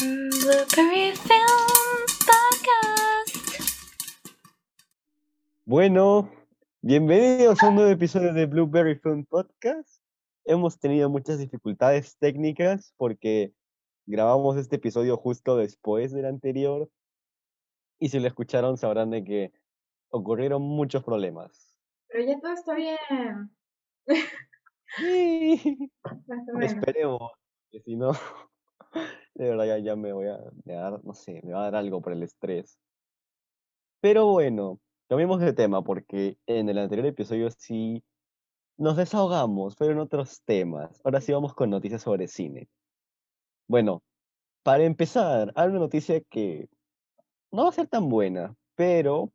Blueberry Film Podcast. Bueno, bienvenidos a un nuevo episodio de Blueberry Film Podcast. Hemos tenido muchas dificultades técnicas porque grabamos este episodio justo después del anterior. Y si lo escucharon sabrán de que ocurrieron muchos problemas. Pero ya todo está bien. Sí. Esperemos, que si no, de verdad ya, ya me voy a, dar, no sé, me va a dar algo por el estrés. Pero bueno, cambiemos de tema porque en el anterior episodio sí nos desahogamos, pero en otros temas. Ahora sí vamos con noticias sobre cine. Bueno, para empezar, hay una noticia que no va a ser tan buena, pero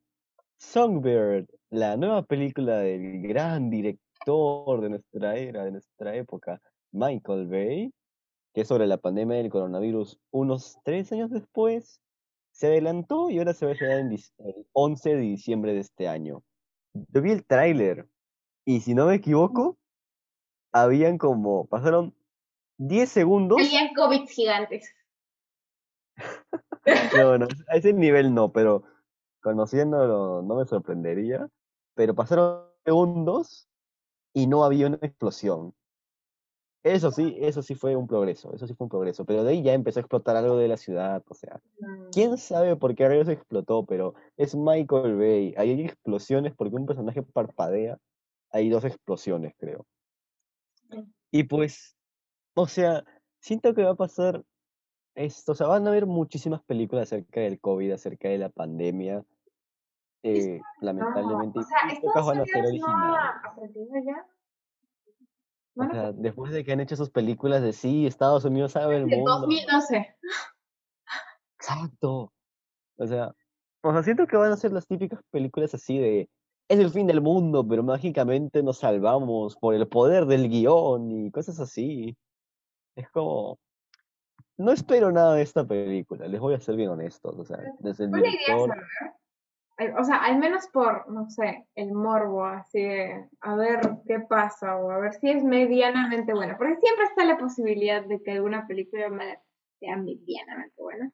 Songbird, la nueva película del gran director de nuestra era, de nuestra época, Michael Bay, que es sobre la pandemia del coronavirus unos tres años después, se adelantó y ahora se va a estrenar en el 11 de diciembre de este año. Yo vi el tráiler y si no me equivoco, habían como, pasaron 10 segundos. Habían COVID gigantes. No, no, a ese nivel no, pero conociéndolo no me sorprendería. Pero pasaron segundos y no había una explosión. Eso sí, eso sí fue un progreso, eso sí fue un progreso. Pero de ahí ya empezó a explotar algo de la ciudad, o sea, Mm, quién sabe por qué rayos explotó, pero es Michael Bay. Ahí hay explosiones porque un personaje parpadea. Hay dos explosiones, creo. Y pues, o sea, siento que va a pasar esto, o sea, van a haber muchísimas películas acerca del COVID, acerca de la pandemia. Eh, No, lamentablemente, o sea, y pocas van a ser no O sea, después de que han hecho sus películas de sí, Estados Unidos sabe el mundo. 2012. Exacto. O sea, o sea, siento que van a ser las típicas películas así de es el fin del mundo, pero mágicamente nos salvamos por el poder del guion y cosas así. Es como no espero nada de esta película, les voy a ser bien honestos, o sea, desde el idea director, O sea, al menos por, no sé, el morbo, así de a ver qué pasa o a ver si es medianamente buena. Porque siempre está la posibilidad de que alguna película sea medianamente buena.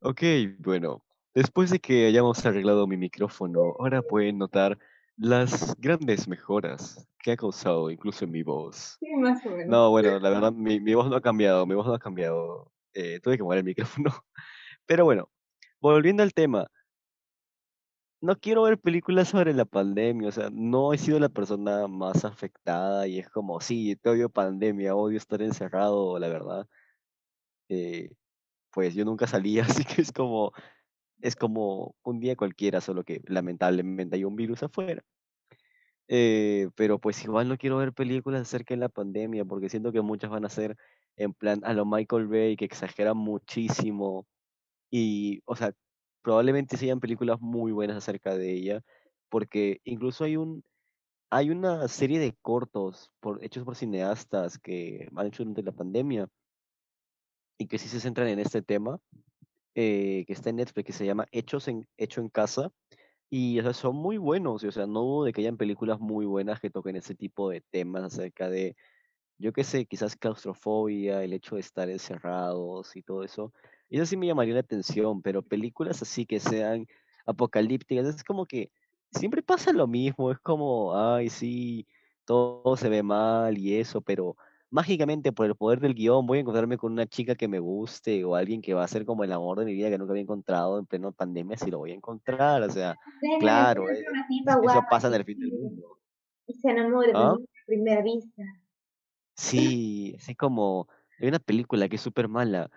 Ok, bueno, después de que hayamos arreglado mi micrófono, ahora pueden notar las grandes mejoras que ha causado incluso en mi voz. Sí, más o menos. No, bueno, la verdad, mi, mi voz no ha cambiado, mi voz no ha cambiado. eh, tuve que mover el micrófono. Pero bueno, volviendo al tema, no quiero ver películas sobre la pandemia, o sea, no he sido la persona más afectada y es como, sí, te odio pandemia, odio estar encerrado, la verdad. eh, pues yo nunca salía, así que es como, es como un día cualquiera, solo que lamentablemente hay un virus afuera. Eh, pero pues igual no quiero ver películas acerca de la pandemia, porque siento que muchas van a ser en plan a lo Michael Bay, que exageran muchísimo. Y, o sea, probablemente sean películas muy buenas acerca de ella, porque incluso hay un, hay una serie de cortos por, hechos por cineastas que han hecho durante la pandemia y que sí se centran en este tema, eh, que está en Netflix, que se llama Hechos en, Hecho en Casa. Y son muy buenos, y, o sea, no dudo de que hayan películas muy buenas que toquen ese tipo de temas acerca de, yo qué sé, quizás claustrofobia, el hecho de estar encerrados y todo eso. Eso sí me llamaría la atención, pero películas así que sean apocalípticas, es como que siempre pasa lo mismo, es como, ay, sí, todo se ve mal y eso, pero mágicamente por el poder del guion voy a encontrarme con una chica que me guste o alguien que va a ser como el amor de mi vida que nunca había encontrado en pleno pandemia, si lo voy a encontrar, o sea, claro, eh, tipa eso pasa en el fin del mundo. Y se enamora ¿Ah? primera vista. Sí, así como hay una película que es súper mala,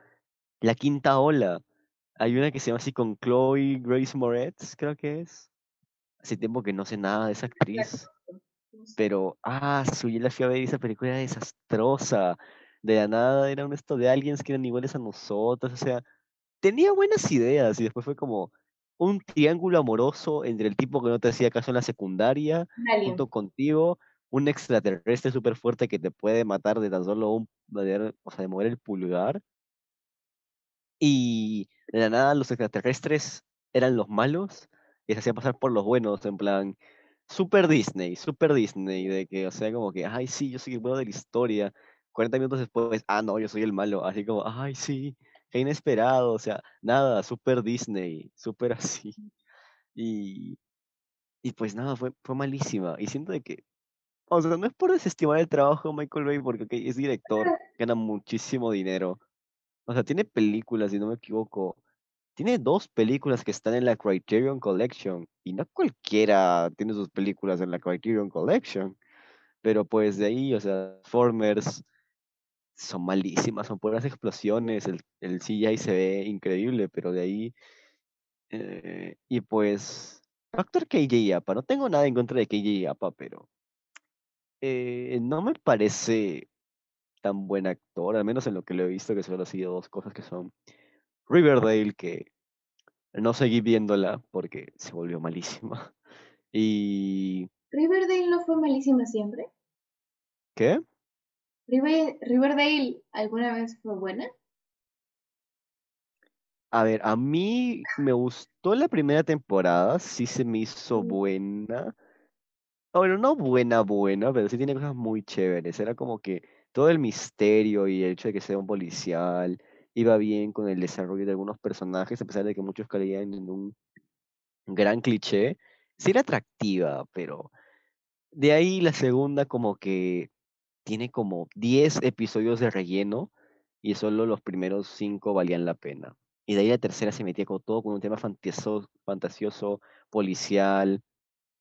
La Quinta Ola. Hay una que se llama así con Chloe Grace Moretz, creo que es. Hace tiempo que no sé nada de esa actriz, pero ah, su yo la fui a ver esa película era desastrosa. De la nada eran esto de aliens que eran iguales a nosotros, o sea, tenía buenas ideas y después fue como un triángulo amoroso entre el tipo que no te hacía caso en la secundaria, Un alien. junto contigo, un extraterrestre súper fuerte que te puede matar de tan solo un, de- o sea, de mover el pulgar. Y de la nada los extraterrestres eran los malos y se hacían pasar por los buenos, en plan, super Disney, super Disney, de que, o sea, como que, ay, sí, yo soy el bueno de la historia, 40 minutos después, ah, no, yo soy el malo, así como, ay, sí, qué inesperado, o sea, nada, súper Disney, súper así. Y, y pues nada, fue, fue malísima. Y siento de que, o sea, no es por desestimar el trabajo de Michael Bay, porque es director, gana muchísimo dinero. O sea, tiene películas, si no me equivoco. Tiene dos películas que están en la Criterion Collection. Y no cualquiera tiene sus películas en la Criterion Collection. Pero pues de ahí, o sea, Formers son malísimas, son puras explosiones, el, el CGI se ve increíble, pero de ahí... eh, y pues, Factor KJ Apa, no tengo nada en contra de KJ Apa, pero eh, no me parece tan buen actor, al menos en lo que lo he visto, que solo ha sido dos cosas que son Riverdale, que no seguí viéndola porque se volvió malísima. Y... Riverdale no fue malísima siempre. ¿Qué? River- Riverdale alguna vez fue buena. A ver, a mí me gustó la primera temporada, sí se me hizo buena. Bueno, no buena, buena, pero sí tiene cosas muy chéveres. Era como que todo el misterio y el hecho de que sea un policial iba bien con el desarrollo de algunos personajes, a pesar de que muchos caían en un gran cliché. Sí era atractiva, pero de ahí la segunda como que tiene como 10 episodios de relleno y solo los primeros 5 valían la pena. Y de ahí la tercera se metía con todo con un tema fantasioso, fantasioso policial,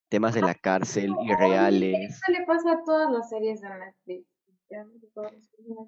temas de la cárcel, irreales. Eso le pasa a todas las series de Netflix.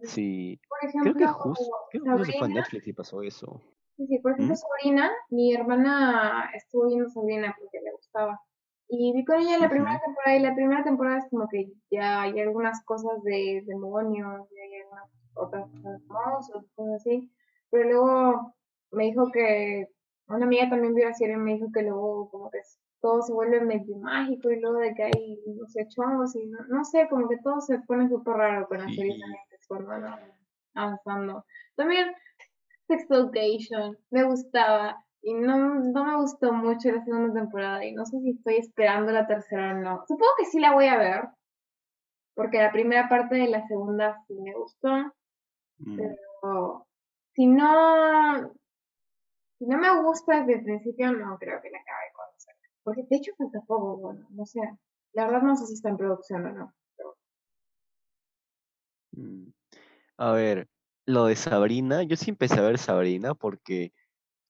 Sí, Por creo que ejemplo, justo, creo que justo se fue. Netflix y pasó eso. Sí, sí, por ejemplo, ¿Mm? Sabrina, mi hermana estuvo viendo Sabrina porque le gustaba. Y vi con ella la primera temporada y la primera temporada es como que ya hay algunas cosas de demonios, y hay algunas otras cosas monstruos, cosas así. Pero luego me dijo que una amiga también vio la serie y me dijo que luego como que todo se vuelve medio mágico y luego de que hay, no sé, chongos y no, no sé, como que todo se pone súper raro con las series Sí. Cuando van avanzando. También Sex Education, me gustaba y no, no me gustó mucho la segunda temporada y no sé si estoy esperando la tercera o no. Supongo que sí la voy a ver, porque la primera parte de la segunda sí me gustó, Mm, pero si no, si no me gusta desde el principio, no creo que la acabe. Porque de hecho falta poco, bueno, no sé. La verdad no sé si está en producción o no. pero- mm. A ver, lo de Sabrina, yo sí empecé a ver Sabrina porque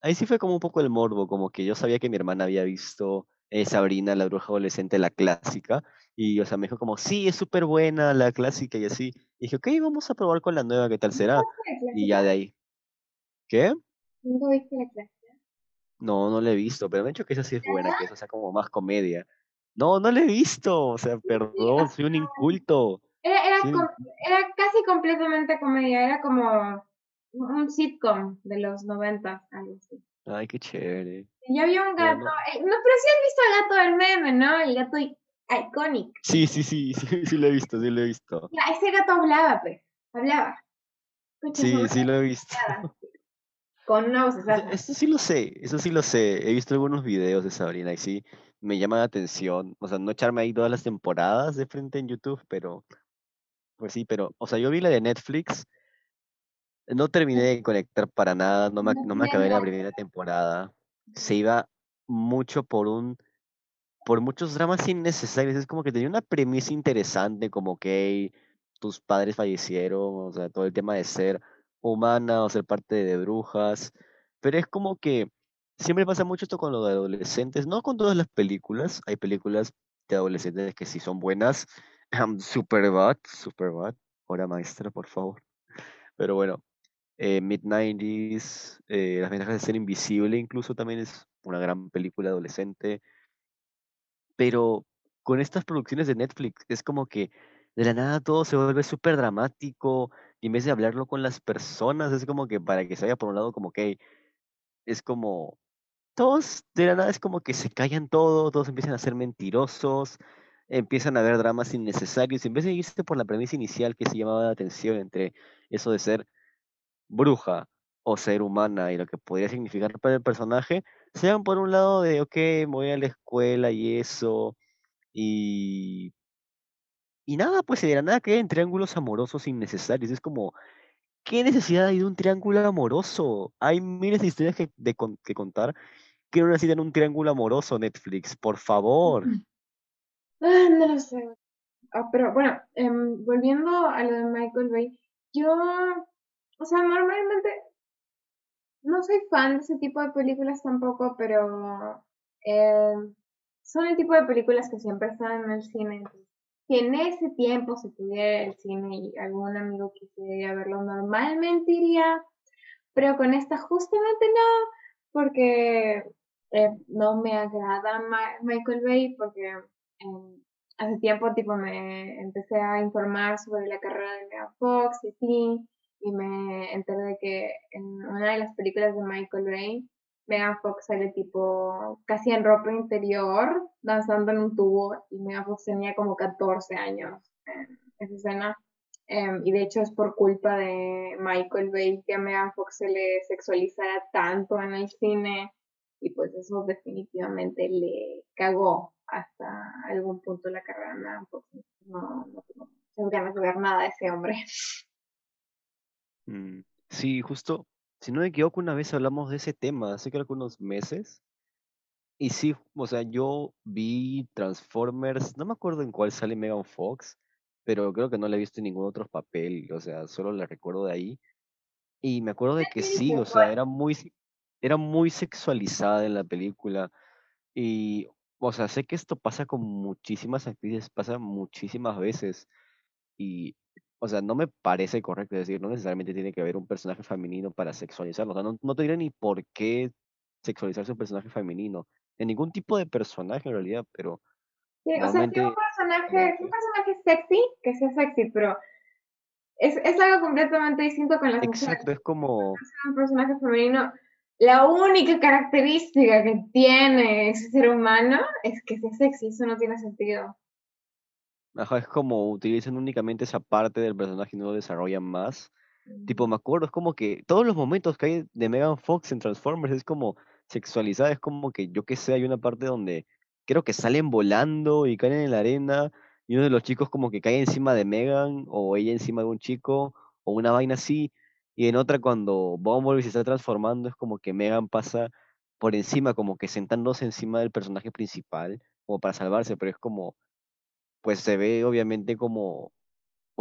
ahí sí fue como un poco el morbo, como que yo sabía que mi hermana había visto eh, Sabrina, la bruja adolescente, la clásica, y o sea, me dijo como, sí, es súper buena la clásica y así. Y dije, ok, vamos a probar con la nueva, ¿qué tal será? ¿La Y ya de ahí. ¿Qué? ¿Nunca viste la clásica? No, no la he visto, pero me han dicho que esa sí es buena, que esa sea como más comedia. No, no la he visto, o sea, perdón, soy un inculto. Era, era, Sí. com- era casi completamente comedia, era como un sitcom de los noventas, algo así. Ay, qué chévere. Y ya había un gato, no. eh, no, pero sí has visto el gato del meme, ¿no? El gato i- iconic. Sí, sí, sí, sí, sí lo he visto, sí lo he visto. Ya, ese gato hablaba, pues, hablaba. Sí, sí lo he visto. hablaba. Con una voz, Eso, eso sí lo sé, eso sí lo sé. He visto algunos videos de Sabrina y sí, me llama la atención. O sea, no echarme ahí todas las temporadas de frente en YouTube, pero pues sí, pero, o sea, yo vi la de Netflix, no terminé de conectar para nada, no me, No me acabé la primera temporada. Se iba mucho por un, por muchos dramas innecesarios. Es como que tenía una premisa interesante, como que tus padres fallecieron, o sea, todo el tema de ser humana o ser parte de brujas. Pero es como que siempre pasa mucho esto con lo de adolescentes, no con todas las películas. Hay películas de adolescentes que sí son buenas. Superbad, Superbad, hora maestra, por favor. Pero bueno, eh, Mid-90s, eh, Las ventajas de ser invisible, incluso también es una gran película adolescente. Pero con estas producciones de Netflix es como que de la nada todo se vuelve súper dramático y en vez de hablarlo con las personas es como que para que se vaya por un lado como que es como todos de la nada es como que se callan todo, todos empiezan a ser mentirosos, empiezan a haber dramas innecesarios, y en vez de irse por la premisa inicial que se llamaba la atención entre eso de ser bruja o ser humana y lo que podría significar para el personaje, se van por un lado de, ok, voy a la escuela y eso, y, y nada, pues de la nada en triángulos amorosos innecesarios. Es como, ¿qué necesidad hay de un triángulo amoroso? Hay miles de historias que, de que contar que necesitan un triángulo amoroso, Netflix, por favor. Ah, no lo sé. Ah, pero bueno, em, volviendo a lo de Michael Bay, yo, o sea, normalmente no soy fan de ese tipo de películas tampoco, pero em, son el tipo de películas que siempre están en el cine. Si en ese tiempo se pudiera al cine y algún amigo quisiera verlo, normalmente iría, pero con esta justamente no, porque eh, no me agrada Michael Bay, porque em, hace tiempo tipo me empecé a informar sobre la carrera de Megan Fox y así, y me enteré de que en una de las películas de Michael Bay, Megan Fox sale tipo casi en ropa interior, danzando en un tubo, y Megan Fox tenía como 14 años en esa escena. Em, y de hecho es por culpa de Michael Bay que a Megan Fox se le sexualizara tanto en el cine y pues eso definitivamente le cagó hasta algún punto la carrera de Megan Fox. No, no tengo ganas de ver nada de ese hombre. Mm, Sí, justo, si no me equivoco, una vez hablamos de ese tema, hace que unos meses. Y sí, o sea, yo vi Transformers, no me acuerdo en cuál sale Megan Fox, pero creo que no la he visto en ningún otro papel, o sea, solo la recuerdo de ahí. Y me acuerdo de que sí, o sea, era muy, era muy sexualizada en la película. Y, o sea, sé que esto pasa con muchísimas actrices, pasa muchísimas veces. Y, o sea, no me parece correcto es decir, no necesariamente tiene que haber un personaje femenino para sexualizarlo. O sea, no, no tendría ni por qué sexualizarse un personaje femenino. En ningún tipo de personaje en realidad, pero Sí, o sea, si un personaje, si un personaje sexy, que sea sexy, pero es, es algo completamente distinto con las mujeres. exacto, es como, un personaje femenino, la única característica que tiene ese ser humano es que sea sexy, eso no tiene sentido. Ajá, es como utilizan únicamente esa parte del personaje y no lo desarrollan más. Tipo, me acuerdo, es como que todos los momentos que hay de Megan Fox en Transformers es como sexualizada, es como que yo que sé, hay una parte donde creo que salen volando y caen en la arena y uno de los chicos como que cae encima de Megan o ella encima de un chico o una vaina así y en otra cuando Bumblebee se está transformando es como que Megan pasa por encima, como que sentándose encima del personaje principal como para salvarse, pero es como, pues se ve obviamente como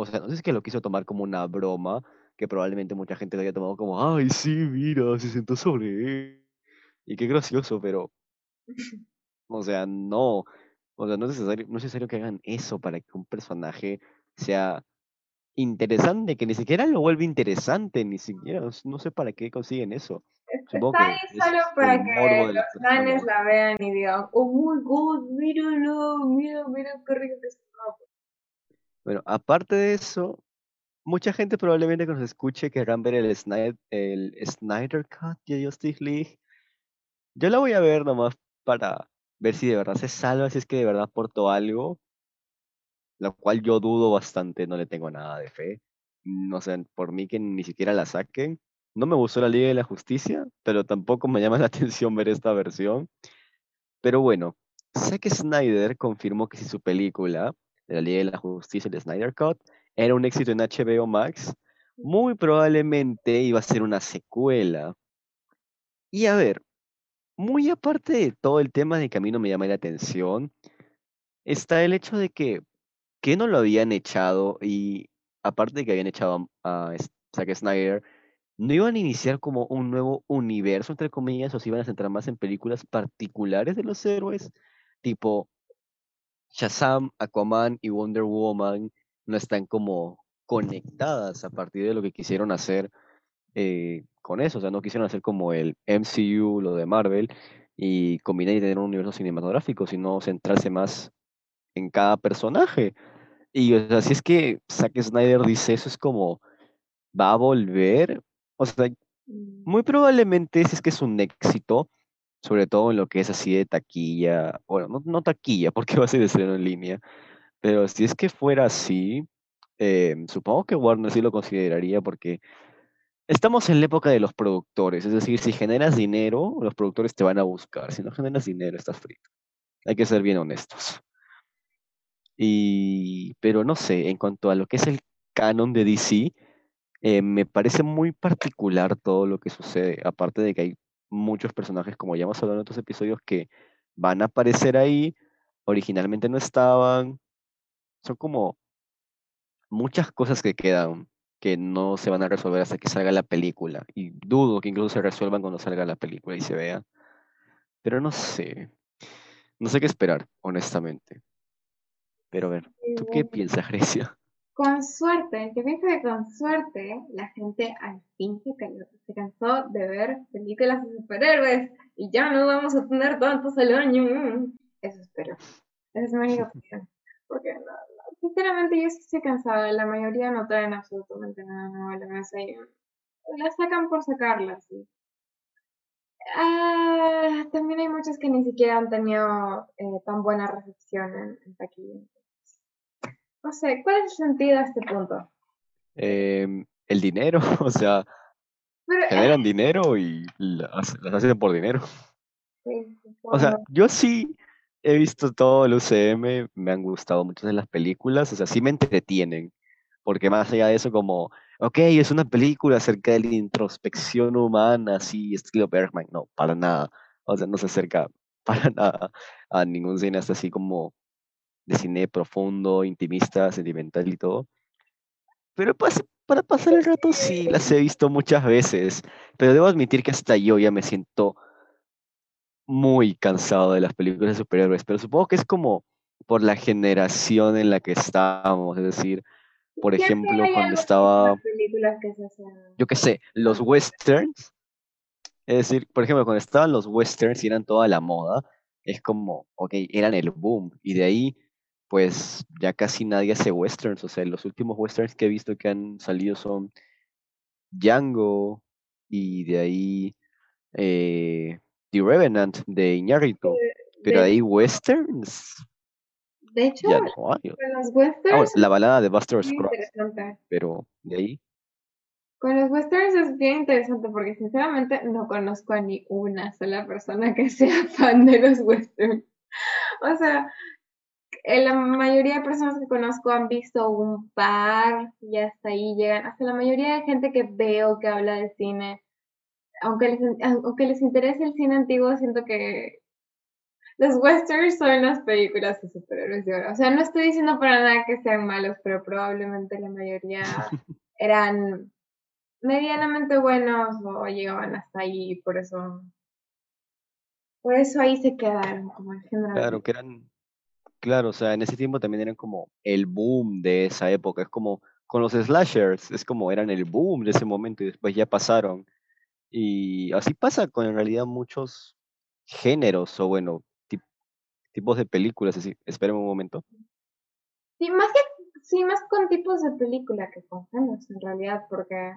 o sea, no sé si es que lo quiso tomar como una broma, que probablemente mucha gente lo haya tomado como, ay, sí, mira, se sentó sobre él. Y qué gracioso, pero, o sea, no. O sea, no es necesario, no es necesario que hagan eso para que un personaje sea interesante, que ni siquiera lo vuelve interesante, ni siquiera, no sé para qué consiguen eso. Supongo Está ahí solo para que los fans la vean y digan, oh my god, míralo, mira, mira qué rico que está. Pues, Bueno, aparte de eso, mucha gente probablemente que nos escuche querrán ver el Snyder, el Snyder Cut de Justice League. Yo la voy a ver nomás para ver si de verdad se salva, si es que de verdad aportó algo, lo cual yo dudo bastante, no le tengo nada de fe. No sé, por mí que ni siquiera la saquen. No me gustó la Liga de la Justicia, pero tampoco me llama la atención ver esta versión. Pero bueno, Zack Snyder confirmó que si su película la Liga de la Justicia, el Snyder Cut, era un éxito en HBO Max, muy probablemente iba a ser una secuela. Y a ver, muy aparte de todo el tema de que a mí no me llama la atención, está el hecho de que, que no lo habían echado y aparte de que habían echado a, a Zack Snyder, no iban a iniciar como un nuevo universo, entre comillas, o se iban a centrar más en películas particulares de los héroes, tipo Shazam, Aquaman y Wonder Woman no están como conectadas a partir de lo que quisieron hacer eh, con eso. O sea, no quisieron hacer como el MCU, lo de Marvel, y combinar y tener un universo cinematográfico, sino centrarse más en cada personaje. Y o sea, si es que Zack Snyder dice eso, es como, va a volver. O sea, mm, muy probablemente si es que es un éxito, sobre todo en lo que es así de taquilla, bueno, no, no taquilla, porque va a ser estreno en línea, pero si es que fuera así, eh, supongo que Warner sí lo consideraría porque estamos en la época de los productores, es decir, si generas dinero, los productores te van a buscar, si no generas dinero, estás frito. Hay que ser bien honestos. Y, pero no sé, en cuanto a lo que es el canon de DC, eh, me parece muy particular todo lo que sucede, aparte de que hay muchos personajes, como ya hemos hablado en otros episodios, que van a aparecer ahí, originalmente no estaban, son como muchas cosas que quedan que no se van a resolver hasta que salga la película. Y dudo que incluso se resuelvan cuando salga la película y se vea. Pero no sé. No sé qué esperar, honestamente. Pero a ver, ¿tú qué piensas, Grecia? Con suerte, yo pienso que con suerte la gente al fin se, se cansó de ver películas de superhéroes y ya no vamos a tener tantos al año. Eso espero. Esa es mi única opción. Porque no, sinceramente yo sí estoy cansada. La mayoría no traen absolutamente nada nuevo a la mesa y la sacan por sacarla, sí. Ah, también hay muchos que ni siquiera han tenido eh, tan buena recepción en, en taquilla. No sé, ¿cuál es el sentido a este punto? Em, el dinero, o sea, Pero, eh, generan dinero y las, las hacen por dinero. sí, O sea, yo sí he visto todo el UCM, me han gustado muchas de las películas, o sea, sí me entretienen, porque más allá de eso, como, ok, es una película acerca de la introspección humana, así, estilo Bergman, no, para nada, o sea, no se acerca para nada a ningún cine hasta así como de cine profundo, intimista, sentimental y todo. Pero para pasar el rato sí las he visto muchas veces, pero debo admitir que hasta yo ya me siento muy cansado de las películas de superhéroes, pero supongo que es como por la generación en la que estamos, es decir, por ejemplo, cuando estaba, que yo qué sé, los westerns, es decir, por ejemplo, cuando estaban los westerns y eran toda la moda, es como, ok, eran el boom, y de ahí, pues ya casi nadie hace westerns, o sea, los últimos westerns que he visto que han salido son Django, y de ahí eh, The Revenant de Iñárritu, pero De, ahí westerns de hecho, ya no hay. con los Ah, westerns la balada de Buster Scruggs, pero de ahí, Con los westerns es bien interesante porque sinceramente no conozco a ni una sola persona que sea fan de los westerns. O sea, la mayoría de personas que conozco han visto un par y hasta ahí llegan. Hasta la mayoría de gente que veo que habla de cine, aunque les, aunque les interese el cine antiguo, siento que los westerns son las películas de superhéroes de ahora. O sea, no estoy diciendo para nada que sean malos, pero probablemente la mayoría eran medianamente buenos o llegaban hasta ahí, por eso, por eso ahí se quedaron como el género. claro, que eran, claro, o sea, en ese tiempo también eran como el boom de esa época, es como con los slashers, es como eran el boom de ese momento y después ya pasaron. Y así pasa con en realidad muchos géneros o bueno, tip- tipos de películas, así, espérame un momento. Sí, más que, sí, más con tipos de película que con géneros en realidad, porque,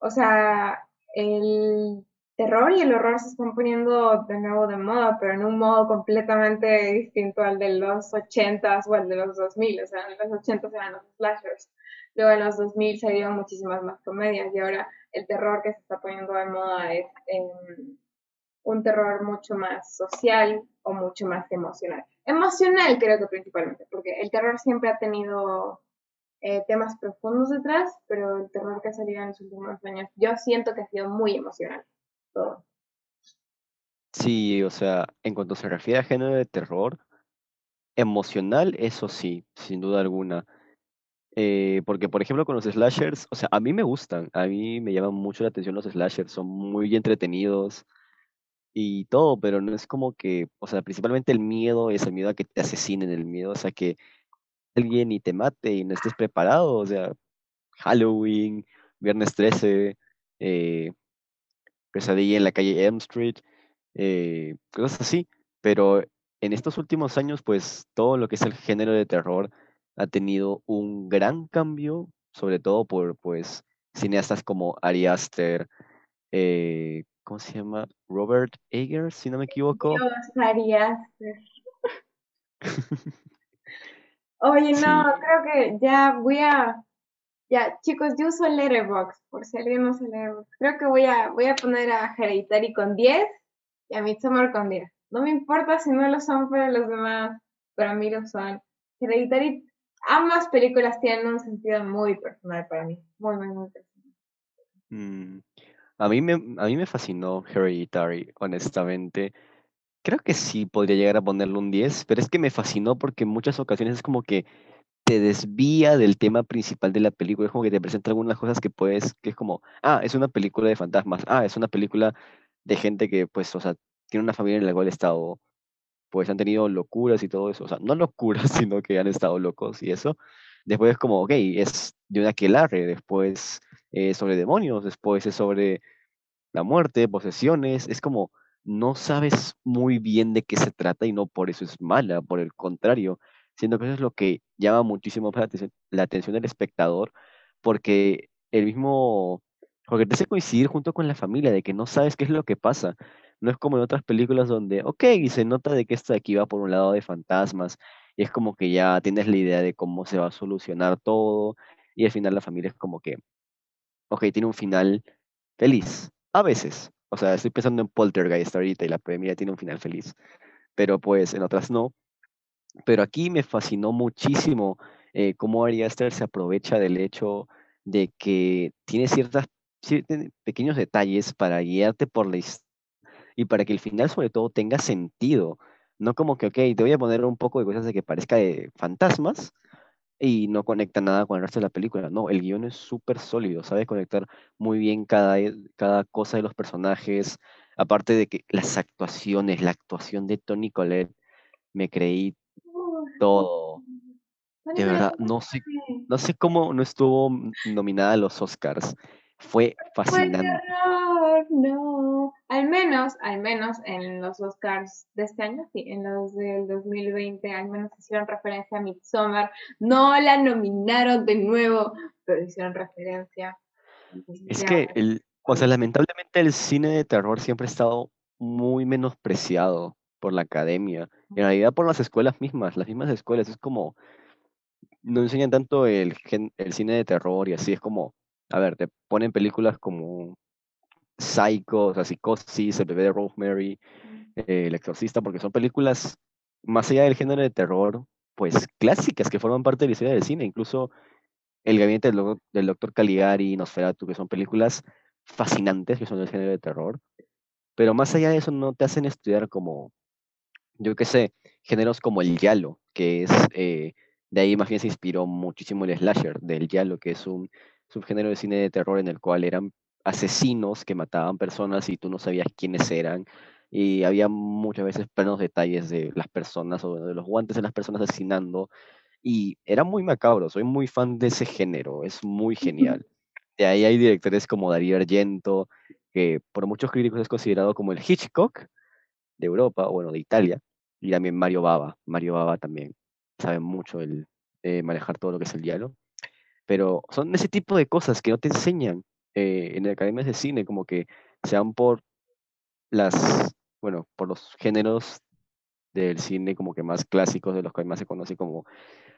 o sea, el terror y el horror se están poniendo de nuevo de moda, pero en un modo completamente distinto al de los 80s o al de los 2000, o sea, en los 80s eran los slashers, luego en los 2000 se dieron muchísimas más comedias y ahora el terror que se está poniendo de moda es em, un terror mucho más social o mucho más emocional. Emocional creo que principalmente, porque el terror siempre ha tenido eh, temas profundos detrás, pero el terror que ha salido en los últimos años, yo siento que ha sido muy emocional. Sí, o sea, en cuanto se refiere a género de terror, emocional, eso sí, sin duda alguna. Eh, porque, por ejemplo, con los slashers, o sea, a mí me gustan, a mí me llaman mucho la atención los slashers, son muy entretenidos y todo, pero no es como que, o sea, principalmente el miedo es el miedo a que te asesinen, el miedo, o sea, que alguien y te mate y no estés preparado, o sea, Halloween, Viernes 13, eh, Pesadilla en la calle Elm Street, eh, cosas así, pero en estos últimos años, pues todo lo que es el género de terror ha tenido un gran cambio, sobre todo por, pues, cineastas como Ari Aster, eh, ¿cómo se llama? Robert Eggers, si no me equivoco. Dios, Ari Aster. Oye, no, Sí. creo que ya voy a... Ya, chicos, yo uso Letterboxd, por si alguien no usa Letterboxd. Creo que voy a, voy a poner a Hereditary con 10 y a Midsommar con 10. No me importa si no lo son para los demás, para mí lo son. Hereditary, ambas películas tienen un sentido muy personal para mí. Muy, muy, muy personal. Mm, A mí me, a mí me fascinó Hereditary, honestamente. Creo que sí podría llegar a ponerle un 10, pero es que me fascinó porque en muchas ocasiones es como que te desvía del tema principal de la película, es como que te presenta algunas cosas que puedes, que es como, ah, es una película de fantasmas, ah, es una película de gente que, pues, o sea, tiene una familia en la cual ha estado, pues, han tenido locuras y todo eso, o sea, no locuras, sino que han estado locos y eso. Después es como, ok, es de una aquelarre, después es sobre demonios, después es sobre la muerte, posesiones, es como no sabes muy bien de qué se trata y no por eso es mala, por el contrario, siento que eso es lo que llama muchísimo la atención, la atención del espectador, porque el mismo, porque te hace coincidir junto con la familia de que no sabes qué es lo que pasa. No es como en otras películas donde, ok, se nota de que esto de aquí va por un lado de fantasmas, y es como que ya tienes la idea de cómo se va a solucionar todo, y al final la familia es como que, ok, tiene un final feliz, a veces. O sea, estoy pensando en Poltergeist ahorita y la familia tiene un final feliz, pero pues en otras no. Pero aquí me fascinó muchísimo eh, cómo Ari Aster se aprovecha del hecho de que tiene ciertas, ciertos pequeños detalles para guiarte por la historia y para que el final sobre todo tenga sentido. No como que, ok, te voy a poner un poco de cosas de que parezca de fantasmas y no conecta nada con el resto de la película. No, el guion es súper sólido, sabe conectar muy bien cada, cada cosa de los personajes. Aparte de que las actuaciones, la actuación de Tony Collette, me creí todo. De verdad, no sé, no sé cómo no estuvo nominada a los Oscars. Fue fascinante. terror, no. Al menos, al menos en los Oscars de este año, sí, en los del 2020, al menos hicieron referencia a Midsommar. No la nominaron de nuevo, pero hicieron referencia. Entonces, Es ya, que el, o sea, lamentablemente el cine de terror siempre ha estado muy menospreciado por la academia. En realidad por las escuelas mismas, las mismas escuelas. Es como, no enseñan tanto el, gen- el cine de terror y así. Es como, a ver, te ponen películas como Psycho, o sea, Psicosis, El bebé de Rosemary, eh, El exorcista, porque son películas más allá del género de terror, pues clásicas que forman parte de la historia del cine. Incluso El gabinete del, del doctor Caligari, Nosferatu, que son películas fascinantes, que son del género de terror. Pero más allá de eso, no te hacen estudiar como, yo qué sé, géneros como el giallo, que es, eh, de ahí más bien se inspiró muchísimo el slasher, del giallo, que es un subgénero de cine de terror en el cual eran asesinos que mataban personas y tú no sabías quiénes eran. Y había muchas veces plenos detalles de las personas o de los guantes de las personas asesinando. Y era muy macabro, soy muy fan de ese género, es muy genial. De ahí hay directores como Darío Argento, que por muchos críticos es considerado como el Hitchcock de Europa, o bueno, de Italia, y también Mario Bava. Mario Bava también sabe mucho el eh, manejar todo lo que es el diálogo. Pero son ese tipo de cosas que no te enseñan eh, en academias de cine, como que sean por las, bueno, por los géneros del cine como que más clásicos, de los que más se conoce como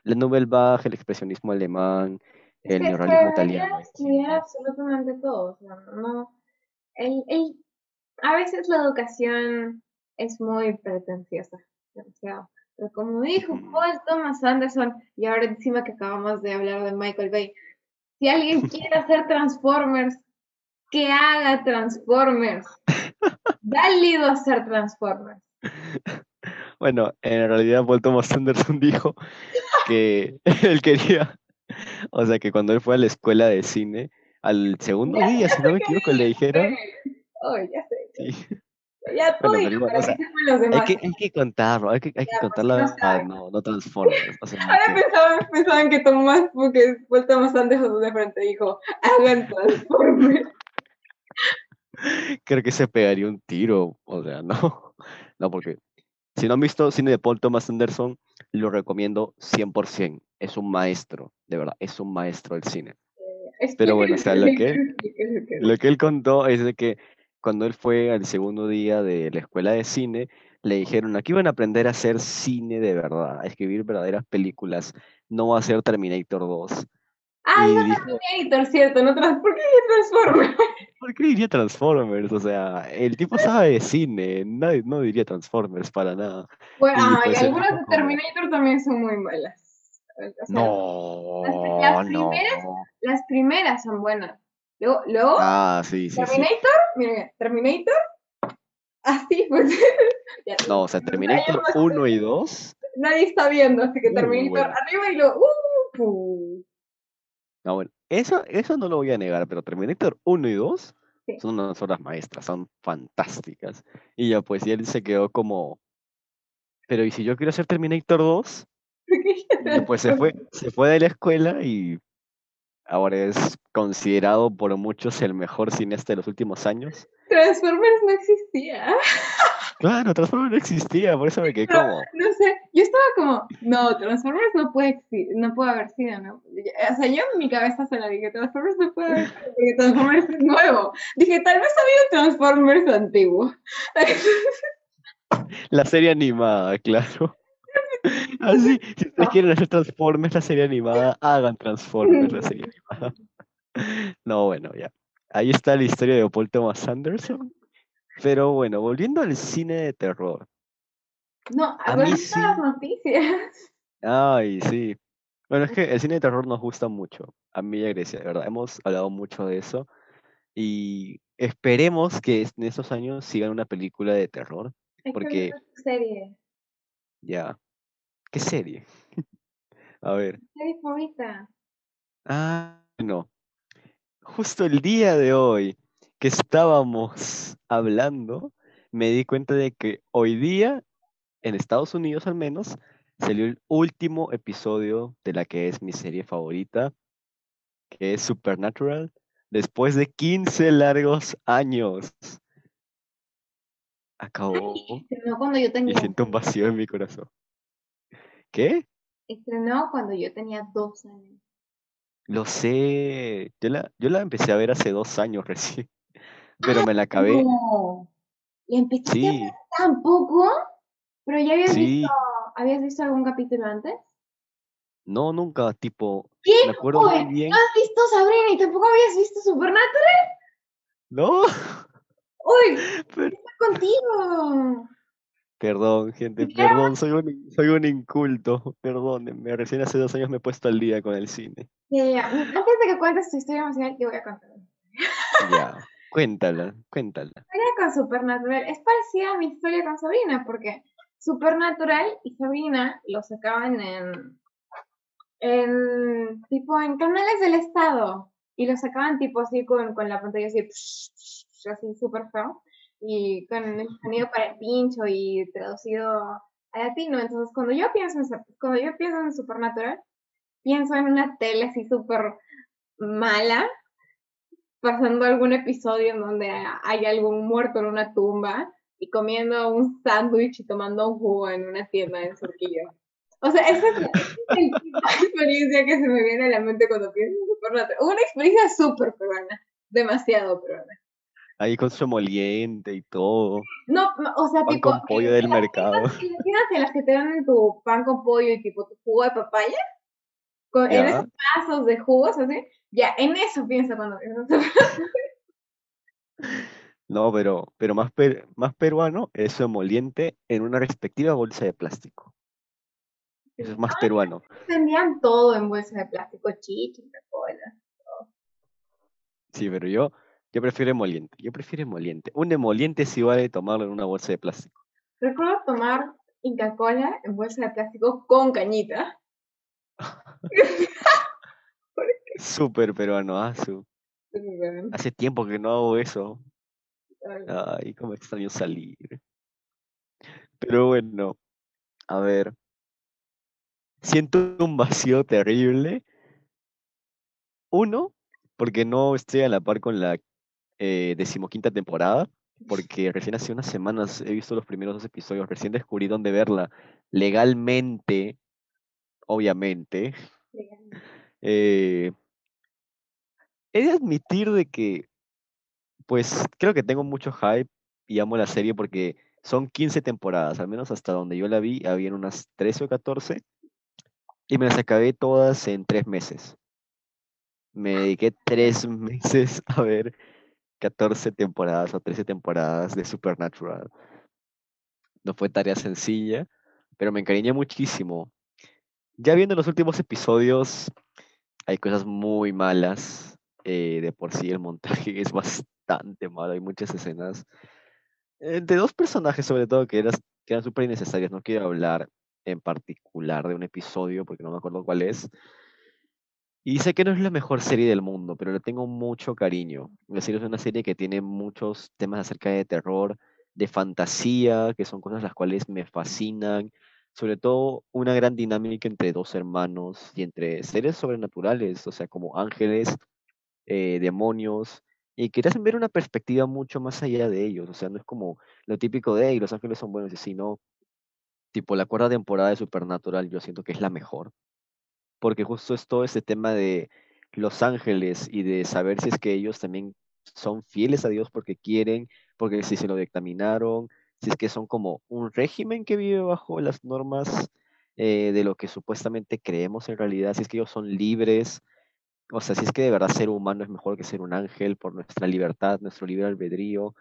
la Nouvelle Vague, el expresionismo alemán, el neorrealismo italiano. estudiar absolutamente todo. O sea, no, el, el- a veces la educación es muy pretenciosa, demasiado. Pero como dijo. Paul Thomas Anderson, y ahora encima que acabamos de hablar de Michael Bay, si alguien quiere hacer Transformers, que haga Transformers. Válido hacer Transformers. Bueno, en realidad Paul Thomas Anderson dijo que él quería, o sea, que cuando él fue a la escuela de cine, al segundo día, si no me equivoco, le dijeron, Oh, ya sé. sí, Ya tú Bueno, igual, o sea, hay que, hay que contarlo, hay que, hay que Ya, pues, la no no, no Transformers, o sea, Ahora que- pensaban, pensaban que Tomás, porque Tomás Anderson de frente, dijo, hagan Transformers. creo que se pegaría un tiro, o sea, no, no, porque si no han visto cine de Paul Thomas Anderson, lo recomiendo 100%, es un maestro, de verdad, es un maestro del cine. Pero bueno, o sea, lo que- Lo que él contó es de que cuando él fue al segundo día de la escuela de cine, le dijeron, aquí van a aprender a hacer cine de verdad, a escribir verdaderas películas, no va a ser Terminator 2. Ah, y no, dijo, Terminator, cierto, no trans ¿por qué Transformers? ¿por qué diría Transformers? O sea, el tipo sabe de cine, nadie, no diría Transformers para nada. Bueno, Y, pues, algunas de Terminator también son muy malas. O sea, No, las no. primeras- Las primeras son buenas. Luego, luego Ah, sí, sí, sí. Terminator, mire, Terminator, así pues. Ya, No, o sea, Terminator más 1 y 2. Nadie está viendo, así que Muy Terminator buena. arriba y luego. Uh. No, bueno, eso, eso no lo voy a negar, pero Terminator 1 y 2 Sí. son unas obras maestras, son fantásticas. Y ya pues, y él se quedó como, pero ¿y si yo quiero hacer Terminator 2? Y pues se fue, se fue de la escuela y ahora es considerado por muchos el mejor cineasta de los últimos años. Transformers no existía. Claro, Transformers no existía, por eso me quedé como, No sé, yo estaba como, no, Transformers no puede no puede haber sido, ¿no? O sea, yo en mi cabeza se la dije, Transformers no puede haber sido, porque Transformers es nuevo. Dije, tal vez había un Transformers antiguo. la serie animada, claro. Así, si ustedes quieren hacer Transformers, la serie animada, hagan Transformers, la serie animada. No, bueno, ya. Ahí está la historia de Paul Thomas Anderson. Pero bueno, volviendo al cine de terror. No, A mí las sí. noticias. Ay, sí. Bueno, es que el cine de terror nos gusta mucho. A mí y a Grecia, de verdad. Hemos hablado mucho de eso. Y esperemos que en estos años sigan una película de terror. Hay Porque- serie. Ya. ¿Qué serie? A ver. Serie favorita. Ah, no. Justo el día de hoy que estábamos hablando, me di cuenta de que hoy día, en Estados Unidos al menos, salió el último episodio de la que es mi serie favorita, que es Supernatural, después de 15 largos años. Acabó Estrenó cuando yo y tenía. siento un vacío en mi corazón. ¿Qué? Estrenó cuando yo tenía dos años. Lo sé. Yo la, yo la empecé a ver hace dos años recién. Pero me la acabé. No. ¿Le empezaste a ver tampoco? ¿Pero ya habías sí. visto, habías visto algún capítulo antes? No, nunca, tipo, ¿Qué? me acuerdo muy bien. ¿No has visto Sabrina y tampoco habías visto Supernatural? No, ¡Uy! per- ¡Contigo! Perdón, gente, perdón, soy un, soy un inculto. Perdónenme, recién hace dos años me he puesto al día con el cine. Ya, ya, Antes de que cuentes tu historia emocional, yo voy a contar. Ya, cuéntala, cuéntala. historia con Supernatural es parecida a mi historia con Sabrina, porque Supernatural y Sabrina lo sacaban en, en tipo en canales del estado y lo sacaban tipo así con, con la pantalla así, así súper feo y con el sonido para el pincho y traducido a latino. Entonces cuando yo pienso en, cuando yo pienso en Supernatural, pienso en una tele así súper mala pasando algún episodio en donde hay algún muerto en una tumba y comiendo un sándwich y tomando un jugo en una tienda en Surquillo. O sea, esa es la, experiencia que se me viene a la mente cuando pienso en Supernatural. Una experiencia súper peruana, demasiado peruana. Ahí con su emoliente y todo. No, o sea, Pan tipo, con pollo en- del en las mercado. en las en que te dan tu pan con pollo y tipo tu jugo de papaya, con, en esos vasos de jugos así, ya, en eso pienso cuando en. No, pero, pero más, per- más peruano es su emoliente en una respectiva bolsa de plástico. Eso es más peruano. Vendían todo en bolsa de plástico, chicha, cola. Sí, pero yo, yo prefiero emoliente. Yo prefiero emoliente. Un emoliente sí vale tomarlo en una bolsa de plástico. Recuerdo tomar Inca Cola en bolsa de plástico con cañita. Súper peruano, ah, su- Hace tiempo que no hago eso. Ay, cómo extraño salir. Pero bueno, a ver. Siento un vacío terrible. Uno, porque no estoy a la par con la eh, decimoquinta temporada. Porque recién hace unas semanas he visto los primeros dos episodios. Recién descubrí dónde verla legalmente. Obviamente. Eh, he de admitir de que, pues, creo que tengo mucho hype y amo la serie porque son 15 temporadas, al menos hasta donde yo la vi, habían unas 13 o 14, y me las acabé todas en tres meses. Me dediqué tres meses a ver 14 temporadas o 13 temporadas de Supernatural. No fue tarea sencilla, pero me encariñé muchísimo. Ya viendo los últimos episodios, hay cosas muy malas. eh, de por sí el montaje es bastante malo. Hay muchas escenas eh, de dos personajes, sobre todo, que, eras, que eran súper innecesarias. No quiero hablar en particular de un episodio porque no me acuerdo cuál es. Y sé que no es la mejor serie del mundo, pero le tengo mucho cariño. La serie es una serie que tiene muchos temas acerca de terror, de fantasía, que son cosas las cuales me fascinan. Sobre todo una gran dinámica entre dos hermanos y entre seres sobrenaturales, o sea, como ángeles, eh, demonios, y que te hacen ver una perspectiva mucho más allá de ellos. O sea, no es como lo típico de, "Ey, los ángeles son buenos, y así, no. Tipo, la cuarta temporada de Supernatural yo siento que es la mejor porque justo es todo ese tema de los ángeles y de saber si es que ellos también son fieles a Dios porque quieren, porque si se lo dictaminaron, si es que son como un régimen que vive bajo las normas eh, de lo que supuestamente creemos en realidad, si es que ellos son libres, o sea, si es que de verdad ser humano es mejor que ser un ángel por nuestra libertad, nuestro libre albedrío,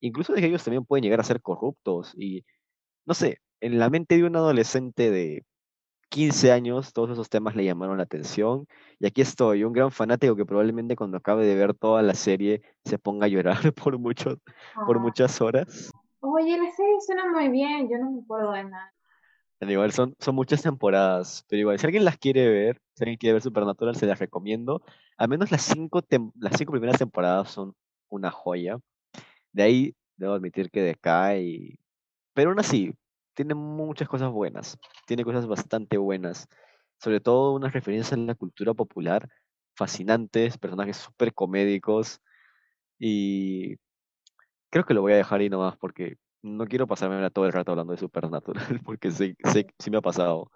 incluso de que ellos también pueden llegar a ser corruptos y, no sé, en la mente de un adolescente de 15 años, todos esos temas le llamaron la atención. Y aquí estoy, un gran fanático que probablemente cuando acabe de ver toda la serie se ponga a llorar por, mucho, por Ah, muchas horas. Oye, la serie suena muy bien, yo no me acuerdo de nada. Igual son, son muchas temporadas, pero igual, si alguien las quiere ver, si alguien quiere ver Supernatural, se las recomiendo. Al menos las cinco, las cinco primeras temporadas son una joya. De ahí, debo admitir que decae, y- pero aún así, tiene muchas cosas buenas. Tiene cosas bastante buenas. Sobre todo unas referencias a la cultura popular fascinantes, personajes súper comédicos. Y creo que lo voy a dejar ahí nomás porque no quiero pasarme todo el rato hablando de Supernatural, porque sé, sé, sí me ha pasado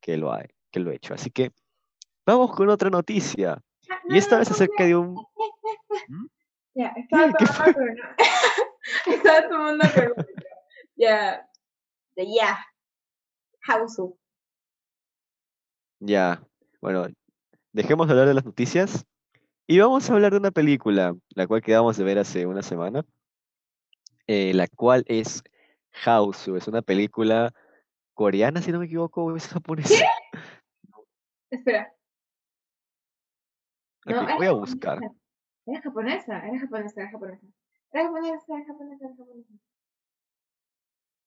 que lo, hay, que lo he hecho. Así que vamos con otra noticia. Ah, Y esta vez acerca de un... ¿Mm? Ya, estaba ¿Qué? ¿Qué tomando Corona. Estaba tomando. Ya, de ya. Hausu. Ya, bueno, dejemos de hablar de las noticias y vamos a hablar de una película, la cual quedamos de ver hace una semana, eh, la cual es Hausu. Es una película coreana, si no me equivoco, o es japonesa. Espera. No, voy a buscar. Era japonesa, era japonesa, era japonesa. Era japonesa, era japonesa, era japonesa.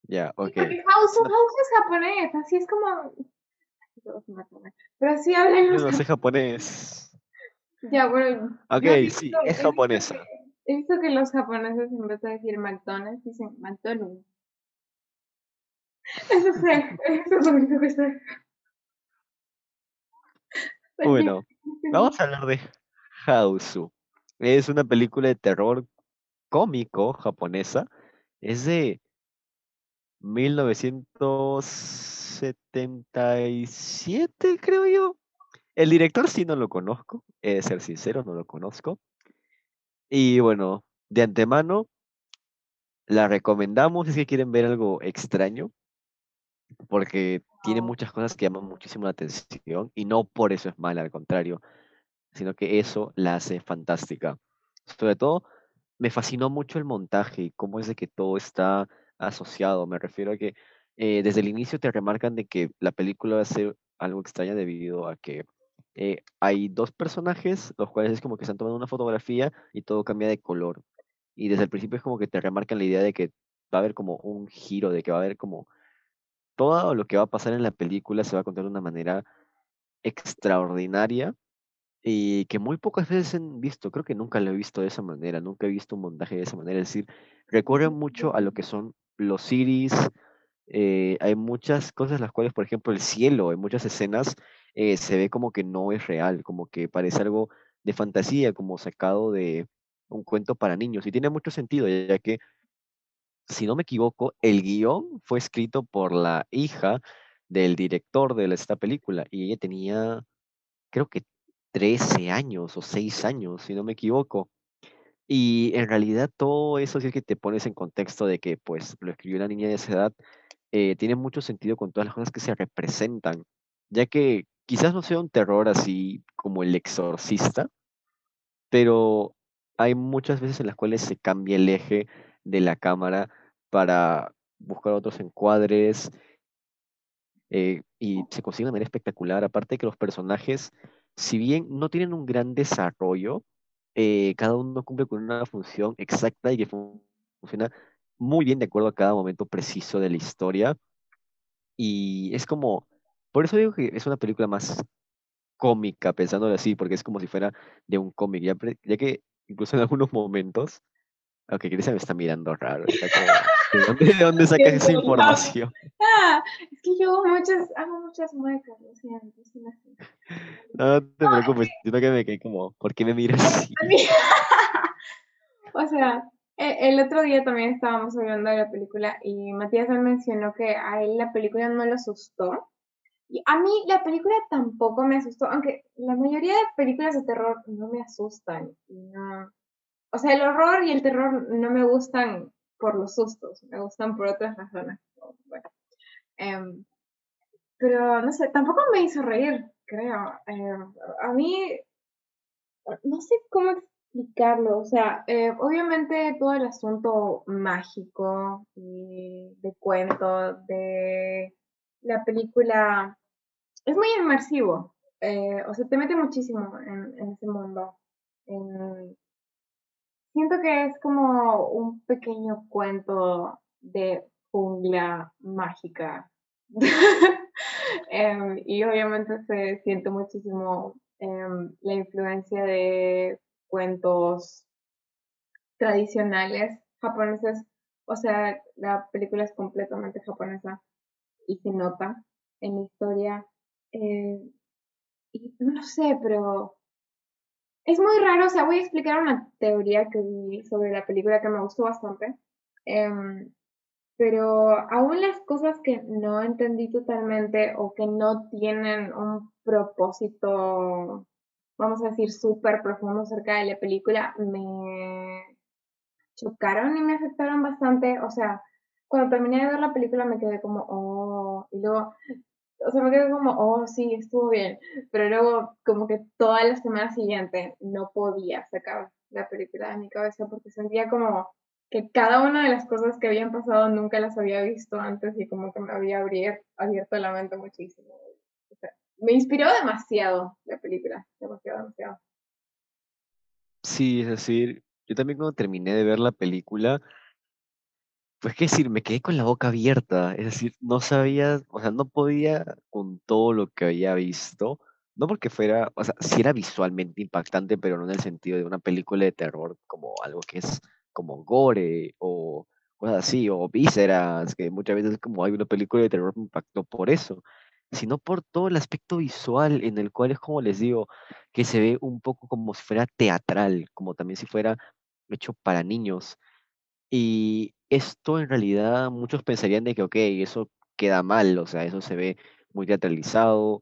Ya, Sí, ok. porque Hausu, No. Hausu es japonés, así es como... Pero sí hablan los no sé japonés. Ya, bueno. Ok, sí, visto- he es visto japonesa. que- He visto que los japoneses en vez de decir McDonald's dicen McDonald's. Eso sé, eso es lo único que sé. Bueno, vamos a hablar de Hausu. Es una película de terror cómico japonesa. Es de 1977, creo yo. El director sí no lo conozco, he de ser sincero, no lo conozco. Y bueno, de antemano, la recomendamos si es que quieren ver algo extraño, porque tiene muchas cosas que llaman muchísimo la atención y no por eso es mala, al contrario, sino que eso la hace fantástica. Sobre todo, me fascinó mucho el montaje y cómo es de que todo está asociado. Me refiero a que eh, desde el inicio te remarcan de que la película va a ser algo extraña debido a que eh, hay dos personajes, los cuales es como que están tomando una fotografía y todo cambia de color. Y desde el principio es como que te remarcan la idea de que va a haber como un giro, de que va a haber como todo lo que va a pasar en la película se va a contar de una manera extraordinaria y que muy pocas veces han visto, creo que nunca lo he visto de esa manera, nunca he visto un montaje de esa manera, es decir, recurren mucho a lo que son los iris, eh, hay muchas cosas las cuales, por ejemplo, el cielo, en muchas escenas eh, se ve como que no es real, como que parece algo de fantasía, como sacado de un cuento para niños, y tiene mucho sentido, ya que, si no me equivoco, el guion fue escrito por la hija del director de esta película, y ella tenía, creo que 13 años o 6 años, si no me equivoco. Y en realidad todo eso, si es que te pones en contexto de que pues lo escribió una niña de esa edad, eh, tiene mucho sentido con todas las cosas que se representan, ya que quizás no sea un terror así como el exorcista, pero hay muchas veces en las cuales se cambia el eje de la cámara para buscar otros encuadres eh, y se consigue de manera espectacular. Aparte de que los personajes, si bien no tienen un gran desarrollo, eh, cada uno cumple con una función exacta y que fun- funciona muy bien de acuerdo a cada momento preciso de la historia. Y es como, por eso digo que es una película más cómica, pensándolo así, porque es como si fuera de un cómic, ya, que incluso en algunos momentos, aunque Cristian me está mirando raro, está como, ¿de dónde, de dónde sacas esa información? Ah, es que yo hago muchas, hago muchas muecas, lo siento. No, te No, es preocupes, que me quedé como, ¿por qué me miras así? O sea, e- el otro día también estábamos hablando de la película y Matías me mencionó que a él la película no lo asustó. Y a mí la película tampoco me asustó, aunque la mayoría de películas de terror no me asustan. no- O sea, el horror y el terror no me gustan por los sustos, me gustan por otras razones. Bueno, em, pero no sé, tampoco me hizo reír, creo. Em, a mí no sé cómo explicarlo, o sea, eh, obviamente todo el asunto mágico y de cuento de la película es muy inmersivo, eh, o sea, te mete muchísimo en, ese mundo. Siento que es como un pequeño cuento de jungla mágica. Em, y obviamente se siente muchísimo em, la influencia de cuentos tradicionales japoneses. O sea, la película es completamente japonesa y se nota en la historia. Eh, y no lo sé, pero es muy raro. O sea, voy a explicar una teoría que vi sobre la película que me gustó bastante. Em, pero aún las cosas que no entendí totalmente o que no tienen un propósito, vamos a decir, súper profundo acerca de la película, me chocaron y me afectaron bastante. O sea, cuando terminé de ver la película me quedé como, oh, y luego, o sea, me quedé como, oh, sí, estuvo bien. Pero luego, como que toda la semana siguiente no podía sacar la película de mi cabeza porque sentía como que cada una de las cosas que habían pasado nunca las había visto antes y como que me había abier- abierto la mente muchísimo. O sea, me inspiró demasiado la película, demasiado, demasiado. Sí, es decir, yo también cuando terminé de ver la película, pues qué decir, me quedé con la boca abierta, es decir, no sabía, o sea, no podía con todo lo que había visto, no porque fuera, o sea, sí era visualmente impactante, pero no en el sentido de una película de terror como algo que es como gore o cosas así, o vísceras, que muchas veces como hay una película de terror me impactó por eso, sino por todo el aspecto visual en el cual es como les digo, que se ve un poco como si fuera teatral, como también si fuera hecho para niños. Y esto en realidad muchos pensarían de que, ok, eso queda mal, o sea, eso se ve muy teatralizado.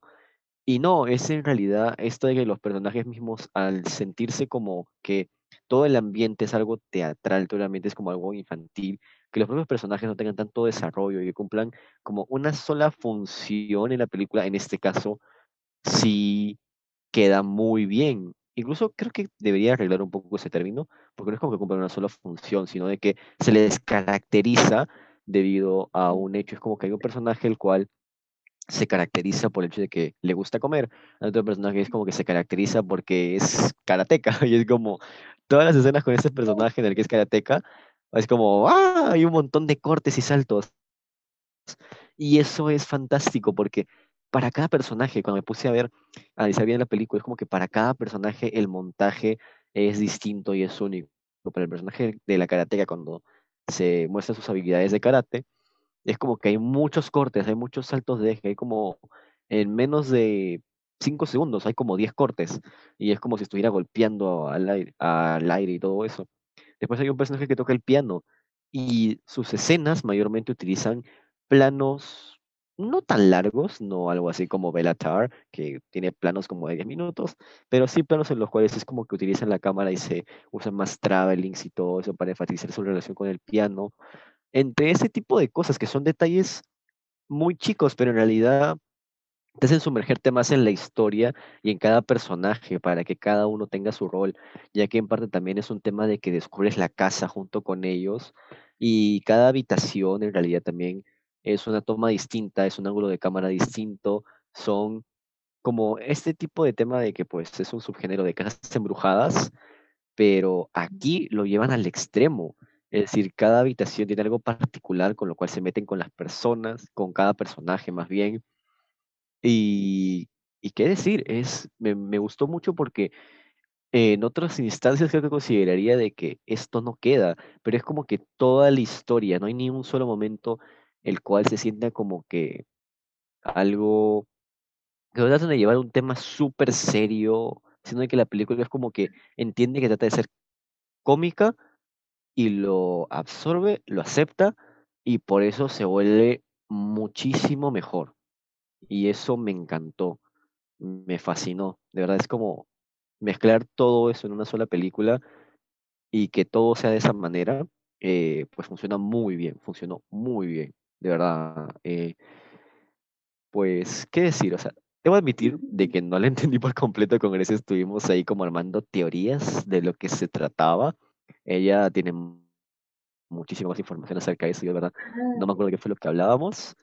Y no, es en realidad esto de que los personajes mismos, al sentirse como que todo el ambiente es algo teatral, todo el ambiente es como algo infantil, que los propios personajes no tengan tanto desarrollo y que cumplan como una sola función en la película, en este caso, sí queda muy bien. Incluso creo que debería arreglar un poco ese término, porque no es como que cumplan una sola función, sino de que se les caracteriza debido a un hecho. Es como que hay un personaje el cual se caracteriza por el hecho de que le gusta comer. Hay otro personaje es como que se caracteriza porque es karateca. Y es como todas las escenas con ese personaje en el que es karateca, es como, ¡ah! Hay un montón de cortes y saltos. Y eso es fantástico porque para cada personaje, cuando me puse a ver, a analizar bien la película, es como que para cada personaje el montaje es distinto y es único. Para el personaje de la karateca, cuando se muestran sus habilidades de karate, es como que hay muchos cortes, hay muchos saltos de eje, hay como en menos de 5 segundos, hay como 10 cortes, y es como si estuviera golpeando al aire, al aire y todo eso. Después hay un personaje que toca el piano, y sus escenas mayormente utilizan planos no tan largos, no algo así como Bellatar, que tiene planos como de 10 minutos, pero sí planos en los cuales es como que utilizan la cámara y se usan más travelings y todo eso para enfatizar su relación con el piano entre ese tipo de cosas que son detalles muy chicos, pero en realidad te hacen sumergirte más en la historia y en cada personaje para que cada uno tenga su rol, ya que en parte también es un tema de que descubres la casa junto con ellos y cada habitación en realidad también es una toma distinta, es un ángulo de cámara distinto, son como este tipo de tema de que pues es un subgénero de casas embrujadas, pero aquí lo llevan al extremo. Es decir, cada habitación tiene algo particular con lo cual se meten con las personas, con cada personaje más bien. Y, y qué decir, es, me, me gustó mucho porque en otras instancias creo que consideraría de que esto no queda, pero es como que toda la historia, no hay ni un solo momento el cual se sienta como que algo que no tratan de llevar un tema súper serio, sino que la película es como que entiende que trata de ser cómica y lo absorbe, lo acepta y por eso se vuelve muchísimo mejor. Y eso me encantó, me fascinó. De verdad es como mezclar todo eso en una sola película y que todo sea de esa manera, eh, pues funciona muy bien, funcionó muy bien, de verdad. eh, pues, ¿qué decir? O sea, debo admitir de que no la entendí por completo con Grecia, estuvimos ahí como armando teorías de lo que se trataba. Ella tiene mu- muchísima más información acerca de eso, yo de verdad no me acuerdo qué fue lo que hablábamos,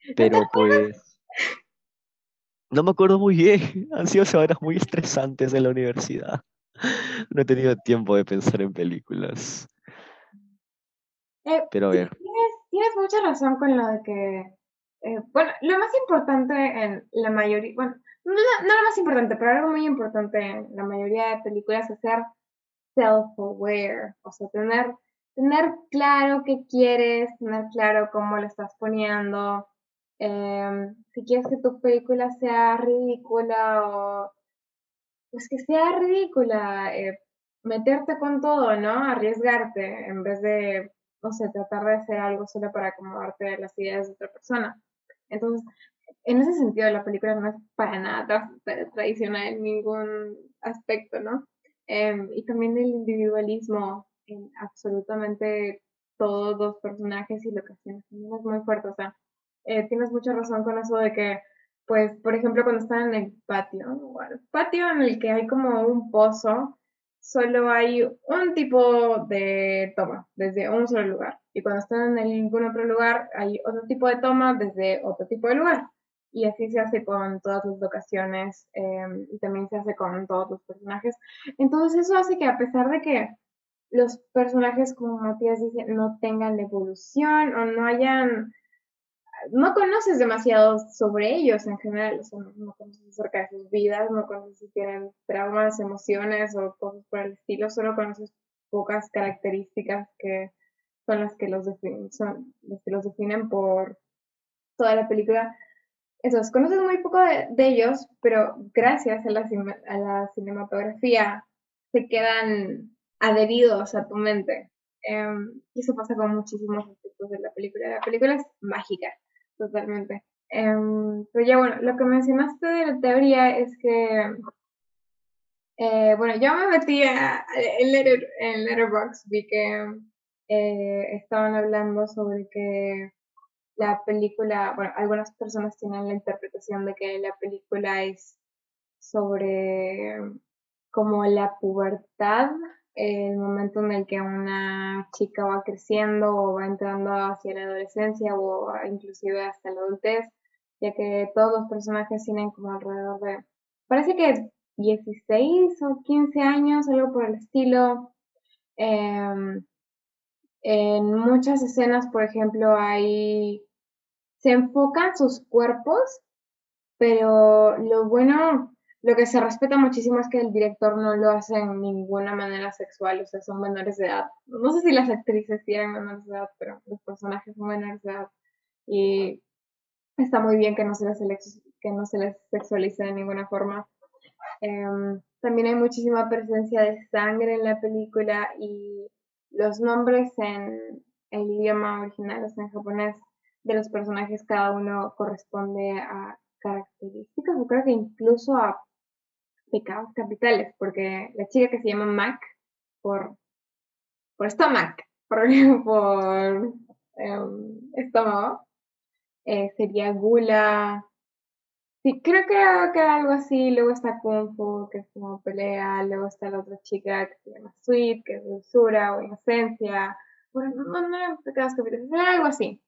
pero pues no me acuerdo muy bien, han sido semanas muy estresantes en la universidad. No he tenido tiempo de pensar en películas, Eh, pero a ver, tienes, mucha razón con lo de que, eh, bueno, lo más importante en la mayoría, bueno, no, no lo más importante, pero algo muy importante en la mayoría de películas es ser self-aware, o sea, tener, tener claro qué quieres, tener claro cómo lo estás poniendo, em, si quieres que tu película sea ridícula o pues que sea ridícula, eh, meterte con todo, ¿no? Arriesgarte en vez de, no sé, tratar de hacer algo solo para acomodarte las ideas de otra persona. Entonces, en ese sentido, la película no es para nada tra- tra- tradicional en ningún aspecto, ¿no? Em, y también el individualismo en absolutamente todos los personajes y locaciones es muy fuerte. O sea, eh, tienes mucha razón con eso de que pues, por ejemplo, cuando están en el patio, el patio en el que hay como un pozo, solo hay un tipo de toma desde un solo lugar. Y cuando están en ningún otro lugar, hay otro tipo de toma desde otro tipo de lugar. Y así se hace con todas las locaciones eh, y también se hace con todos los personajes. Entonces eso hace que a pesar de que los personajes, como Matías dice, no tengan evolución o no hayan no conoces demasiado sobre ellos en general, o sea, no, no conoces acerca de sus vidas, no conoces si tienen traumas, emociones o cosas por el estilo, solo conoces pocas características que son las que los definen, son las que los definen por toda la película. Entonces, conoces muy poco de, ellos, pero gracias a la, a la cinematografía se quedan adheridos a tu mente. Em, y eso pasa con muchísimos aspectos de la película. La película es mágica, totalmente. Em, pero ya bueno, lo que mencionaste de la teoría es que, eh, bueno, yo me metí a- en, Letter, en Letterboxd, vi que eh, estaban hablando sobre que la película, bueno, algunas personas tienen la interpretación de que la película es sobre como la pubertad, el momento en el que una chica va creciendo o va entrando hacia la adolescencia o inclusive hasta la adultez, ya que todos los personajes tienen como alrededor de, parece que 16 o 15 años, algo por el estilo. Em, en muchas escenas, por ejemplo, hay se enfocan sus cuerpos, pero lo bueno, lo que se respeta muchísimo es que el director no lo hace en ninguna manera sexual, o sea, son menores de edad. No sé si las actrices tienen menores de edad, pero los personajes son menores de edad. Y está muy bien que no se les, que no se les sexualice de ninguna forma. Em, también hay muchísima presencia de sangre en la película y los nombres en el idioma original, o sea, en japonés, de los personajes, cada uno corresponde a características, o creo que incluso a pecados capitales, porque la chica que se llama Mac, por, por stomach, por, por em, estómago, eh, sería gula, Sí, creo que, que algo así. Luego está Kung Fu, que es como pelea. Luego está la otra chica que se llama Sweet, que es dulzura o inocencia. Bueno, no, no pecados capitales, era algo así.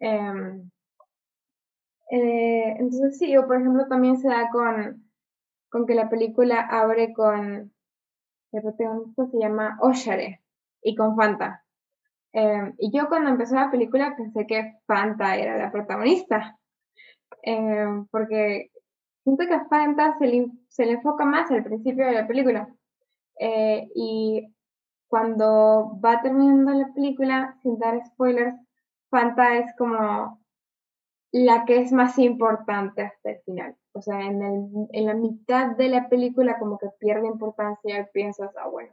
Em, eh, entonces sí, o por ejemplo también se da con, con que la película abre con, el protagonista se llama Oshare y con Fanta. Em, y yo cuando empezó la película pensé que Fanta era la protagonista, Em, porque siento que a Fanta se le, se le enfoca más al principio de la película. Eh, y cuando va terminando la película, sin dar spoilers, Fanta es como la que es más importante hasta el final. O sea, en, el, en la mitad de la película como que pierde importancia y piensas, ah, bueno,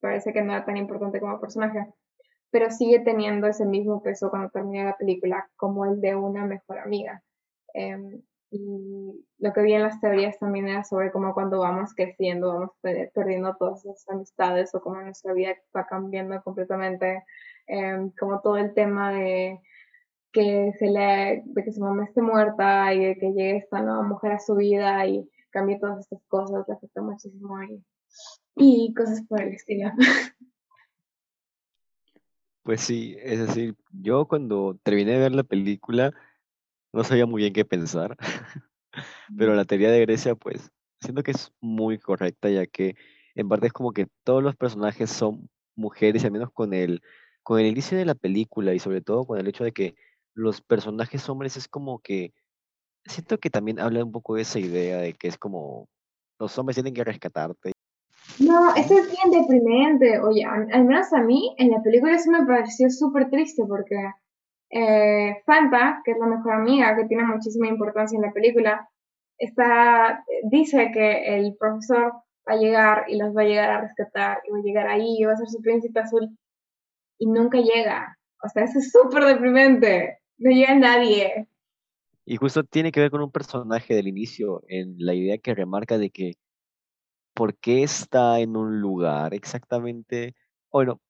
parece que no era tan importante como personaje. Pero sigue teniendo ese mismo peso cuando termina la película como el de una mejor amiga. Em, y lo que vi en las teorías también era sobre cómo cuando vamos creciendo vamos perdiendo todas las amistades o cómo nuestra vida va cambiando completamente, eh, como todo el tema de que se le, de que su mamá esté muerta y de que llegue esta nueva mujer a su vida y cambie todas estas cosas, le afecta muchísimo y, y cosas por el estilo. Pues sí, es decir, yo cuando terminé de ver la película no sabía muy bien qué pensar, pero la teoría de Grecia, pues, siento que es muy correcta, ya que en parte es como que todos los personajes son mujeres, y al menos con el, con el inicio de la película y sobre todo con el hecho de que los personajes hombres es como que, siento que también habla un poco de esa idea de que es como, los hombres tienen que rescatarte. No, eso es bien deprimente. Oye, al menos a mí en la película eso me pareció súper triste porque eh, Fanta, que es la mejor amiga, que tiene muchísima importancia en la película, está, dice que el profesor va a llegar y los va a llegar a rescatar y va a llegar ahí y va a ser su príncipe azul y nunca llega. O sea, eso es súper deprimente. No llega nadie. Y justo tiene que ver con un personaje del inicio, en la idea que remarca de que por qué está en un lugar exactamente. Bueno,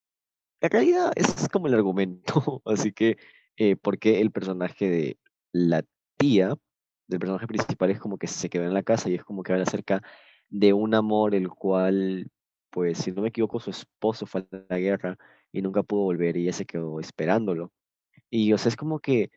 en realidad es como el argumento, así que eh, porque el personaje de la tía del personaje principal es como que se quedó en la casa y es como que habla acerca de un amor el cual, pues si no me equivoco, su esposo fue a la guerra y nunca pudo volver y ella se quedó esperándolo. Y o sea, es como que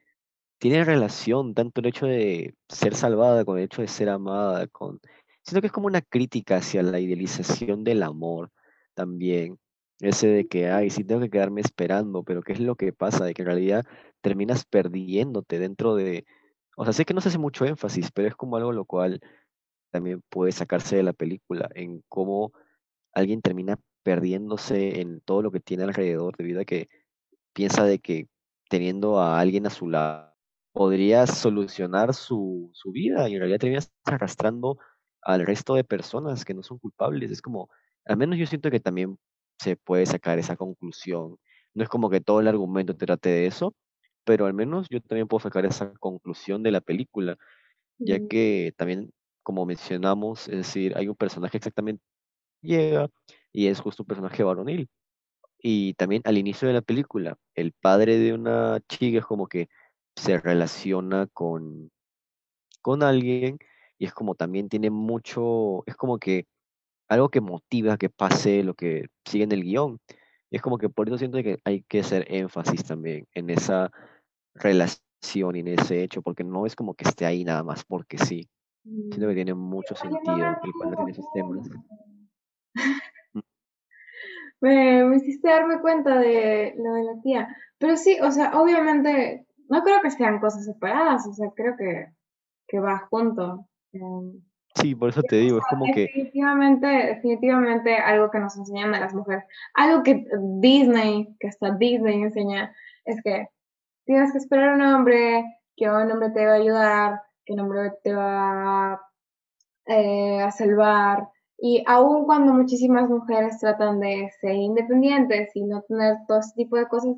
tiene relación tanto el hecho de ser salvada con el hecho de ser amada, con... Siento que es como una crítica hacia la idealización del amor también. Ese de que, ay, sí tengo que quedarme esperando, pero ¿qué es lo que pasa? De que en realidad terminas perdiéndote dentro de... O sea, sé que no se hace mucho énfasis, pero es como algo lo cual también puede sacarse de la película, en cómo alguien termina perdiéndose en todo lo que tiene alrededor, debido a que piensa de que teniendo a alguien a su lado podría solucionar su, su vida y en realidad terminas arrastrando al resto de personas que no son culpables. Es como, al menos yo siento que también se puede sacar esa conclusión. No es como que todo el argumento trate de eso, pero al menos yo también puedo sacar esa conclusión de la película, ya que también, como mencionamos, es decir, hay un personaje exactamente llega y es justo un personaje varonil. Y también al inicio de la película, el padre de una chica es como que se relaciona con, con alguien y es como también tiene mucho, es como que algo que motiva que pase lo que sigue en el guion. Y es como que por eso siento que hay que hacer énfasis también en esa relación y en ese hecho, porque no es como que esté ahí nada más porque sí. Siento mm. que tiene mucho sentido el cual no tiene esos temas. Me, me hiciste darme cuenta de lo de la tía. Pero sí, o sea, obviamente, no creo que sean cosas separadas, o sea, creo que, que va junto. Em, Sí, por eso te digo, es como que, definitivamente, definitivamente algo que nos enseñan a las mujeres, algo que Disney, que hasta Disney enseña, es que tienes que esperar a un hombre, que un hombre te va a ayudar, que un hombre te va eh, a salvar. Y aun cuando muchísimas mujeres tratan de ser independientes y no tener todo ese tipo de cosas,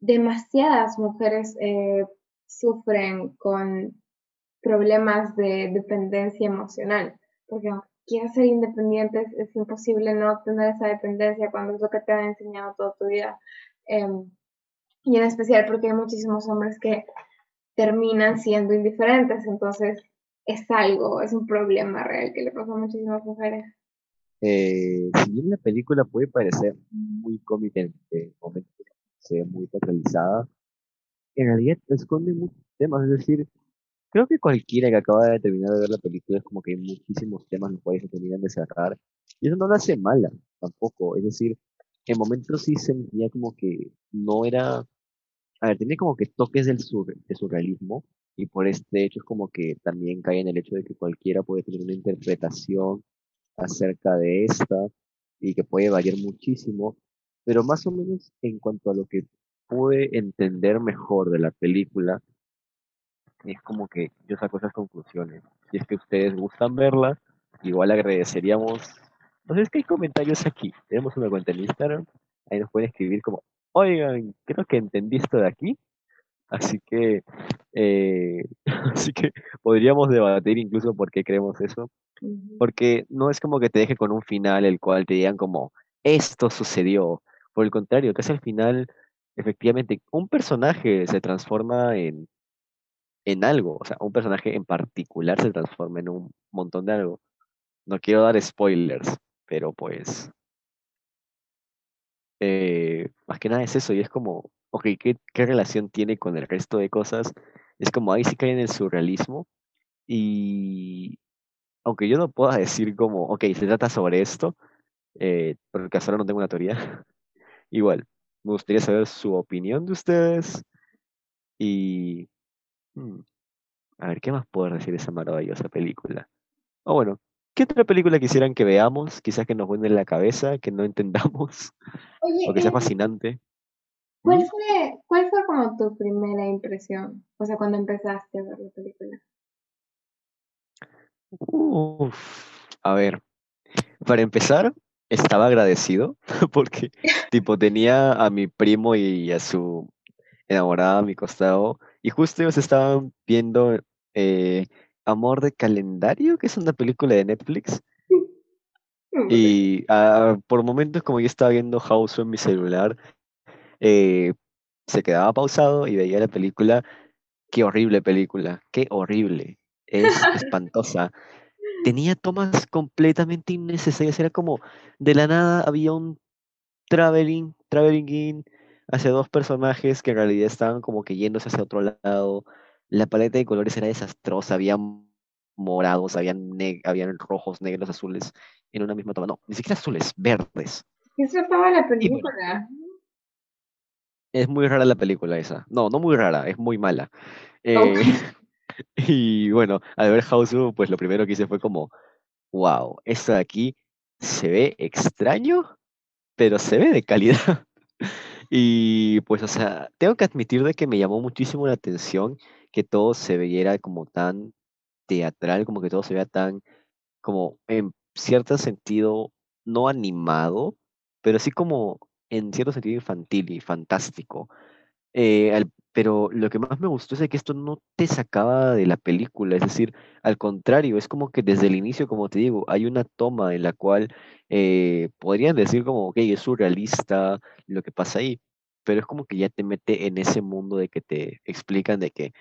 demasiadas mujeres eh, sufren con problemas de dependencia emocional, porque aunque quieras ser independientes, es imposible no tener esa dependencia cuando es lo que te han enseñado toda tu vida. Em, y en especial porque hay muchísimos hombres que terminan siendo indiferentes, entonces es algo, es un problema real que le pasa a muchísimas mujeres. eh, si bien la película puede parecer muy cómica en en momentos, se ve muy focalizada, en realidad esconde muchos temas, es decir, creo que cualquiera que acaba de terminar de ver la película es como que hay muchísimos temas los cuales se terminan de cerrar, y eso no la hace mala tampoco, es decir, en momentos sí sentía como que no era, a ver, tiene como que toques del sur, de surrealismo, y por este hecho es como que también cae en el hecho de que cualquiera puede tener una interpretación acerca de esta, y que puede variar muchísimo, pero más o menos en cuanto a lo que pude entender mejor de la película, es como que yo saco esas conclusiones. Si es que ustedes gustan verla, igual agradeceríamos. No sé, es que hay comentarios aquí. Tenemos una cuenta en Instagram. Ahí nos pueden escribir como, oigan, creo que entendí esto de aquí. Así que, eh, así que podríamos debatir incluso por qué creemos eso. Porque no es como que te deje con un final el cual te digan como, esto sucedió. Por el contrario, casi al final, efectivamente, un personaje se transforma en, en algo. O sea, un personaje en particular se transforma en un montón de algo. No quiero dar spoilers, pero pues, eh, más que nada es eso. Y es como, ok, ¿qué, qué relación tiene con el resto de cosas? Es como ahí sí cae en el surrealismo. Y aunque yo no pueda decir como, ok, se trata sobre esto, eh, porque hasta ahora no tengo una teoría. Igual, me gustaría saber su opinión de ustedes y... hmm, a ver, ¿qué más puedo decir de esa maravillosa película? O bueno, ¿qué otra película quisieran que veamos? Quizás que nos vuelva en la cabeza, que no entendamos, Oye, o que sea eh, fascinante. ¿Cuál fue, cuál fue como tu primera impresión? O sea, cuando empezaste a ver la película. Uf, a ver, para empezar, estaba agradecido porque, tipo, tenía a mi primo y a su enamorada a mi costado y justo ellos estaban viendo eh, Amor de Calendario, que es una película de Netflix. Y ah, por momentos, como yo estaba viendo House en mi celular, eh, se quedaba pausado y veía la película. Qué horrible película, qué horrible. Es espantosa. Tenía tomas completamente innecesarias. Era como de la nada había un traveling, traveling in hacia dos personajes que en realidad estaban como que yéndose hacia otro lado. La paleta de colores era desastrosa. Había morados, habían, habían rojos, negros, azules en una misma toma. No, ni siquiera azules, verdes. ¿Qué trataba la bueno, película? Es muy rara la película esa. No, no muy rara, es muy mala. Eh, y bueno, al ver Houseu, pues lo primero que hice fue como, wow, esto de aquí se ve extraño, pero se ve de calidad. Y pues, o sea, tengo que admitir de que me llamó muchísimo la atención que todo se viera como tan teatral, como que todo se vea tan, como en cierto sentido, no animado, pero sí como en cierto sentido infantil y fantástico. Eh, pero lo que más me gustó es que esto no te sacaba de la película, es decir, al contrario, es como que desde el inicio, como te digo, hay una toma en la cual eh, podrían decir como, ok, es surrealista lo que pasa ahí, pero es como que ya te mete en ese mundo de que te explican de que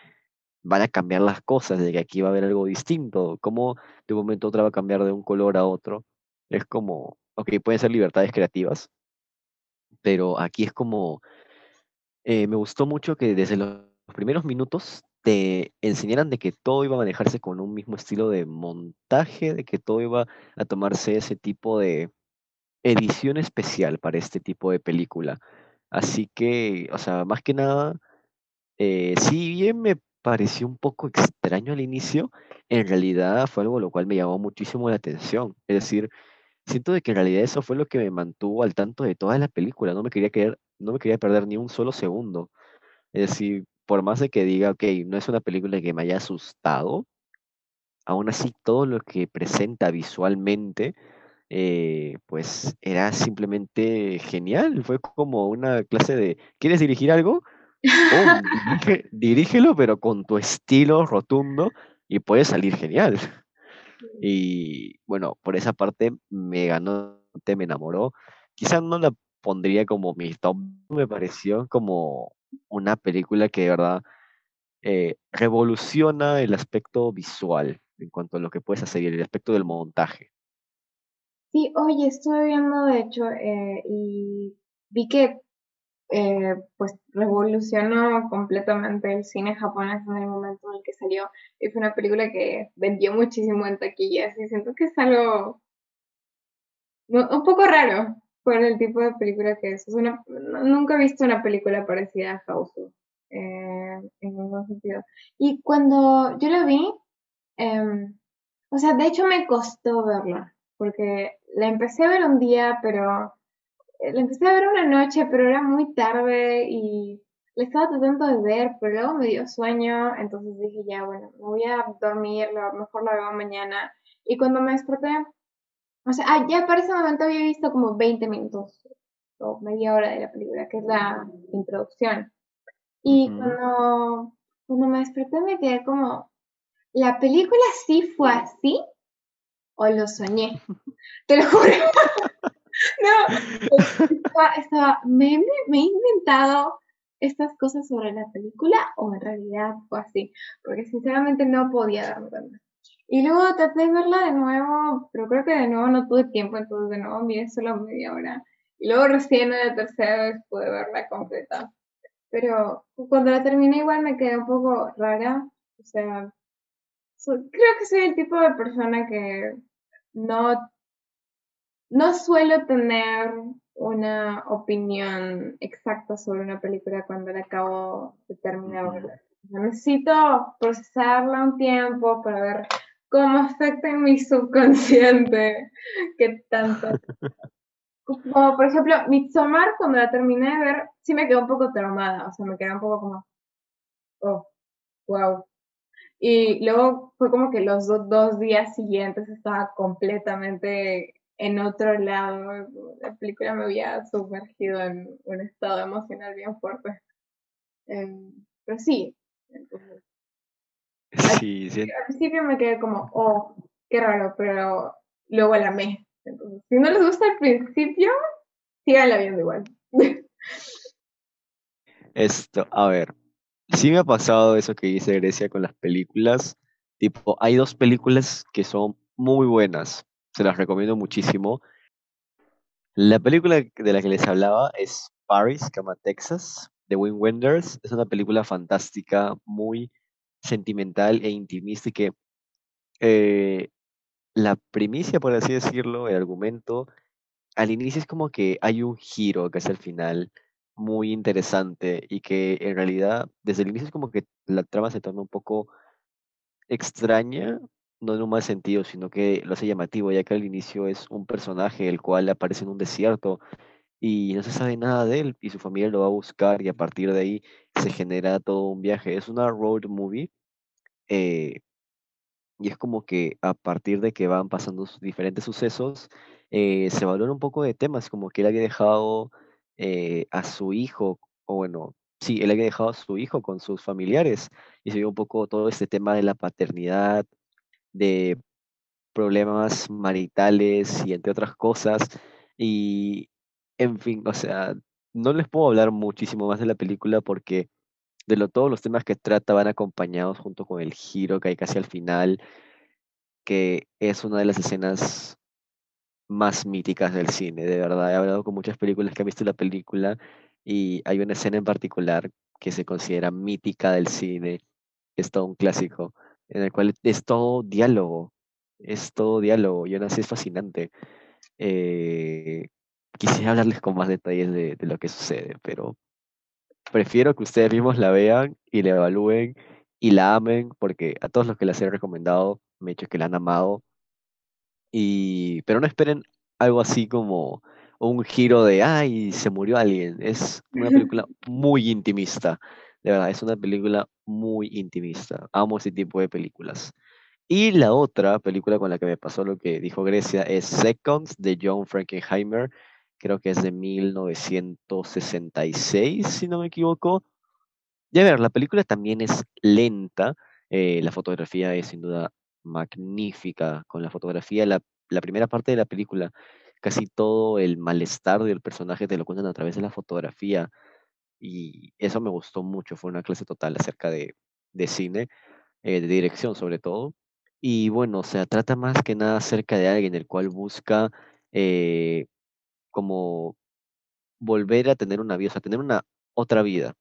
van a cambiar las cosas, de que aquí va a haber algo distinto, como de un momento a otro va a cambiar de un color a otro. Es como, ok, pueden ser libertades creativas, pero aquí es como eh, me gustó mucho que desde los primeros minutos te enseñaran de que todo iba a manejarse con un mismo estilo de montaje, de que todo iba a tomarse ese tipo de edición especial para este tipo de película. Así que, o sea, más que nada, eh, si bien me pareció un poco extraño al inicio, en realidad fue algo lo cual me llamó muchísimo la atención. Es decir, siento de que en realidad eso fue lo que me mantuvo al tanto de toda la película. No me quería quedar, no me quería perder ni un solo segundo. Es decir, por más de que diga, ok, no es una película que me haya asustado, aún así todo lo que presenta visualmente, eh, pues era simplemente genial. Fue como una clase de, ¿quieres dirigir algo? Dirige- dirígelo, pero con tu estilo rotundo y puede salir genial. Y bueno, por esa parte me ganó, me enamoró. Quizás no la pondría como mi top, me pareció como una película que de verdad eh, revoluciona el aspecto visual en cuanto a lo que puedes hacer y el aspecto del montaje. Sí, oye, estuve viendo de hecho eh, y vi que eh, pues revolucionó completamente el cine japonés en el momento en el que salió. Y fue una película que vendió muchísimo en taquillas y siento que es algo un poco raro por el tipo de película que es. es una, nunca he visto una película parecida a House eh, en ningún sentido. Y cuando yo la vi, em, o sea, de hecho me costó verla, porque la empecé a ver un día, pero la empecé a ver una noche, pero era muy tarde y la estaba tratando de ver, pero luego me dio sueño, entonces dije, ya, bueno, me voy a dormir, lo mejor la veo mañana. Y cuando me desperté, o sea, ah, ya para ese momento había visto como 20 minutos o media hora de la película, que es la introducción. Y cuando, cuando me desperté me quedé como, ¿la película sí fue así o lo soñé? Te lo juro. no, estaba, me, me, he inventado estas cosas sobre la película o en realidad fue así, porque sinceramente no podía darme cuenta. Y luego traté de verla de nuevo, pero creo que de nuevo no tuve tiempo, entonces de nuevo miré solo media hora. Y luego recién la tercera vez pude verla completa. Pero cuando la terminé igual me quedé un poco rara. O sea, creo que soy el tipo de persona que no, no suelo tener una opinión exacta sobre una película cuando la acabo de terminar. necesito procesarla un tiempo para ver cómo afecta en mi subconsciente, qué tanto. Como por ejemplo, Midsommar, cuando la terminé de ver, sí me quedó un poco traumada, o sea, me quedó un poco como, oh, wow. Y luego fue como que los dos días siguientes estaba completamente en otro lado. La película me había sumergido en un estado emocional bien fuerte. Em, pero sí, entonces, Sí, sí. Al principio me quedé como, oh, qué raro, pero luego la amé. Entonces, si no les gusta al principio, síganla viendo igual. Esto, a ver, sí me ha pasado eso que dice Grecia con las películas. Tipo, hay dos películas que son muy buenas, se las recomiendo muchísimo. La película de la que les hablaba es Paris, Cama Texas, de Wim Wenders. Es una película fantástica, muy sentimental e intimista y que eh, la primicia, por así decirlo, el argumento, al inicio es como que hay un giro que es el final muy interesante y que en realidad desde el inicio es como que la trama se torna un poco extraña, no en un mal sentido, sino que lo hace llamativo, ya que al inicio es un personaje el cual aparece en un desierto y no se sabe nada de él y su familia lo va a buscar y a partir de ahí se genera todo un viaje. Es una road movie eh, y es como que a partir de que van pasando diferentes sucesos, eh, se valora un poco de temas, como que él había dejado eh, a su hijo, o bueno, sí, él había dejado a su hijo con sus familiares y se vio un poco todo este tema de la paternidad, de problemas maritales y entre otras cosas. Y en fin, o sea, no les puedo hablar muchísimo más de la película porque de lo, todos los temas que trata van acompañados junto con el giro que hay casi al final, que es una de las escenas más míticas del cine, de verdad. He hablado con muchas películas que han visto la película y hay una escena en particular que se considera mítica del cine, es todo un clásico, en el cual es todo diálogo, es todo diálogo y aún así es fascinante. Eh, quisiera hablarles con más detalles de, lo que sucede, pero prefiero que ustedes mismos la vean y la evalúen y la amen, porque a todos los que las he recomendado me he dicho que la han amado. Y, pero no esperen algo así como un giro de, ay, se murió alguien. Es una película muy intimista. De verdad, es una película muy intimista. Amo ese tipo de películas. Y la otra película con la que me pasó lo que dijo Grecia es Seconds de John Frankenheimer creo que es de 1966, si no me equivoco. Y a ver, la película también es lenta, eh, la fotografía es sin duda magnífica, con la fotografía, la, la, primera parte de la película, casi todo el malestar del personaje te lo cuentan a través de la fotografía, y eso me gustó mucho, fue una clase total acerca de, de cine, eh, de dirección sobre todo, y bueno, o sea, trata más que nada acerca de alguien el cual busca... Eh, como volver a tener una vida, o sea, tener una otra vida.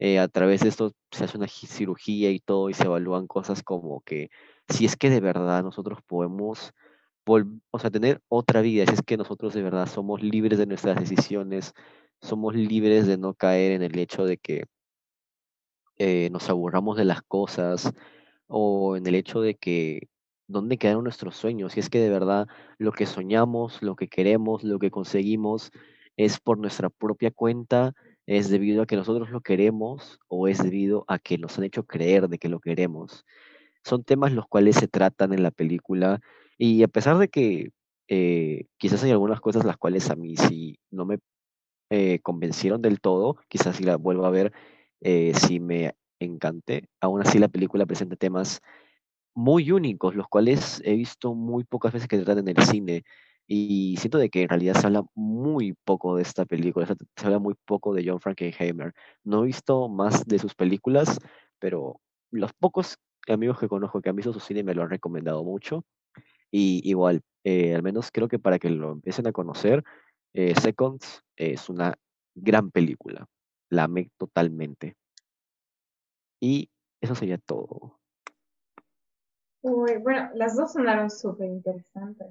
Eh, a través de esto se hace una cirugía y todo y se evalúan cosas como que si es que de verdad nosotros podemos o sea, tener otra vida, si es que nosotros de verdad somos libres de nuestras decisiones, somos libres de no caer en el hecho de que eh, nos aburramos de las cosas o en el hecho de que dónde quedaron nuestros sueños, si es que de verdad lo que soñamos, lo que queremos, lo que conseguimos es por nuestra propia cuenta, es debido a que nosotros lo queremos o es debido a que nos han hecho creer de que lo queremos. Son temas los cuales se tratan en la película y a pesar de que eh, quizás hay algunas cosas las cuales a mí sí no me eh, convencieron del todo, quizás si la vuelvo a ver, eh, sí me encante. Aún así la película presenta temas muy únicos, los cuales he visto muy pocas veces que se tratan en el cine. Y siento de que en realidad se habla muy poco de esta película, se, se habla muy poco de John Frankenheimer. No he visto más de sus películas, pero los pocos amigos que conozco que han visto su cine me lo han recomendado mucho. Y igual, eh, al menos creo que para que lo empiecen a conocer, eh, Seconds es una gran película. La amé totalmente. Y eso sería todo. Uy, bueno, las dos sonaron súper interesantes.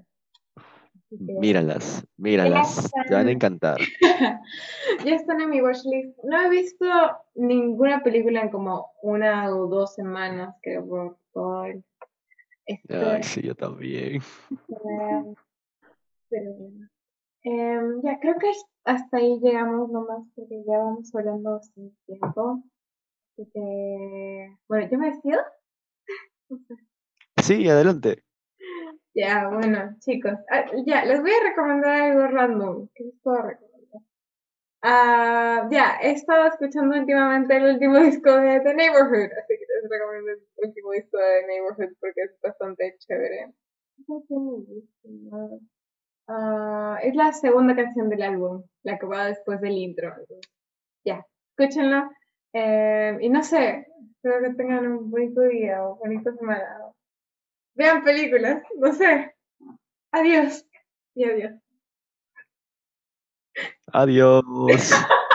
Míralas, míralas, te van a encantar. ya están en mi watchlist. No he visto ninguna película en como una o dos semanas, creo, por todo el. Ay, sí, yo también. Pero bueno. Em, ya, creo que hasta ahí llegamos nomás porque ya vamos hablando sin tiempo. Así que, bueno, ¿yo me despido? Sí, adelante. Ya, bueno, chicos, ah, ya, les voy a recomendar algo random. ¿Qué les puedo recomendar? Ah, ya, he estado escuchando últimamente el último disco de The Neighborhood, así que les recomiendo el último disco de The Neighborhood porque es bastante chévere. No sé Ah, es la segunda canción del álbum, la que va después del intro. Ya, escúchenlo. Eh, y no sé, espero que tengan un bonito día o bonita semana. Vean películas, no sé. Adiós. Y adiós. Adiós.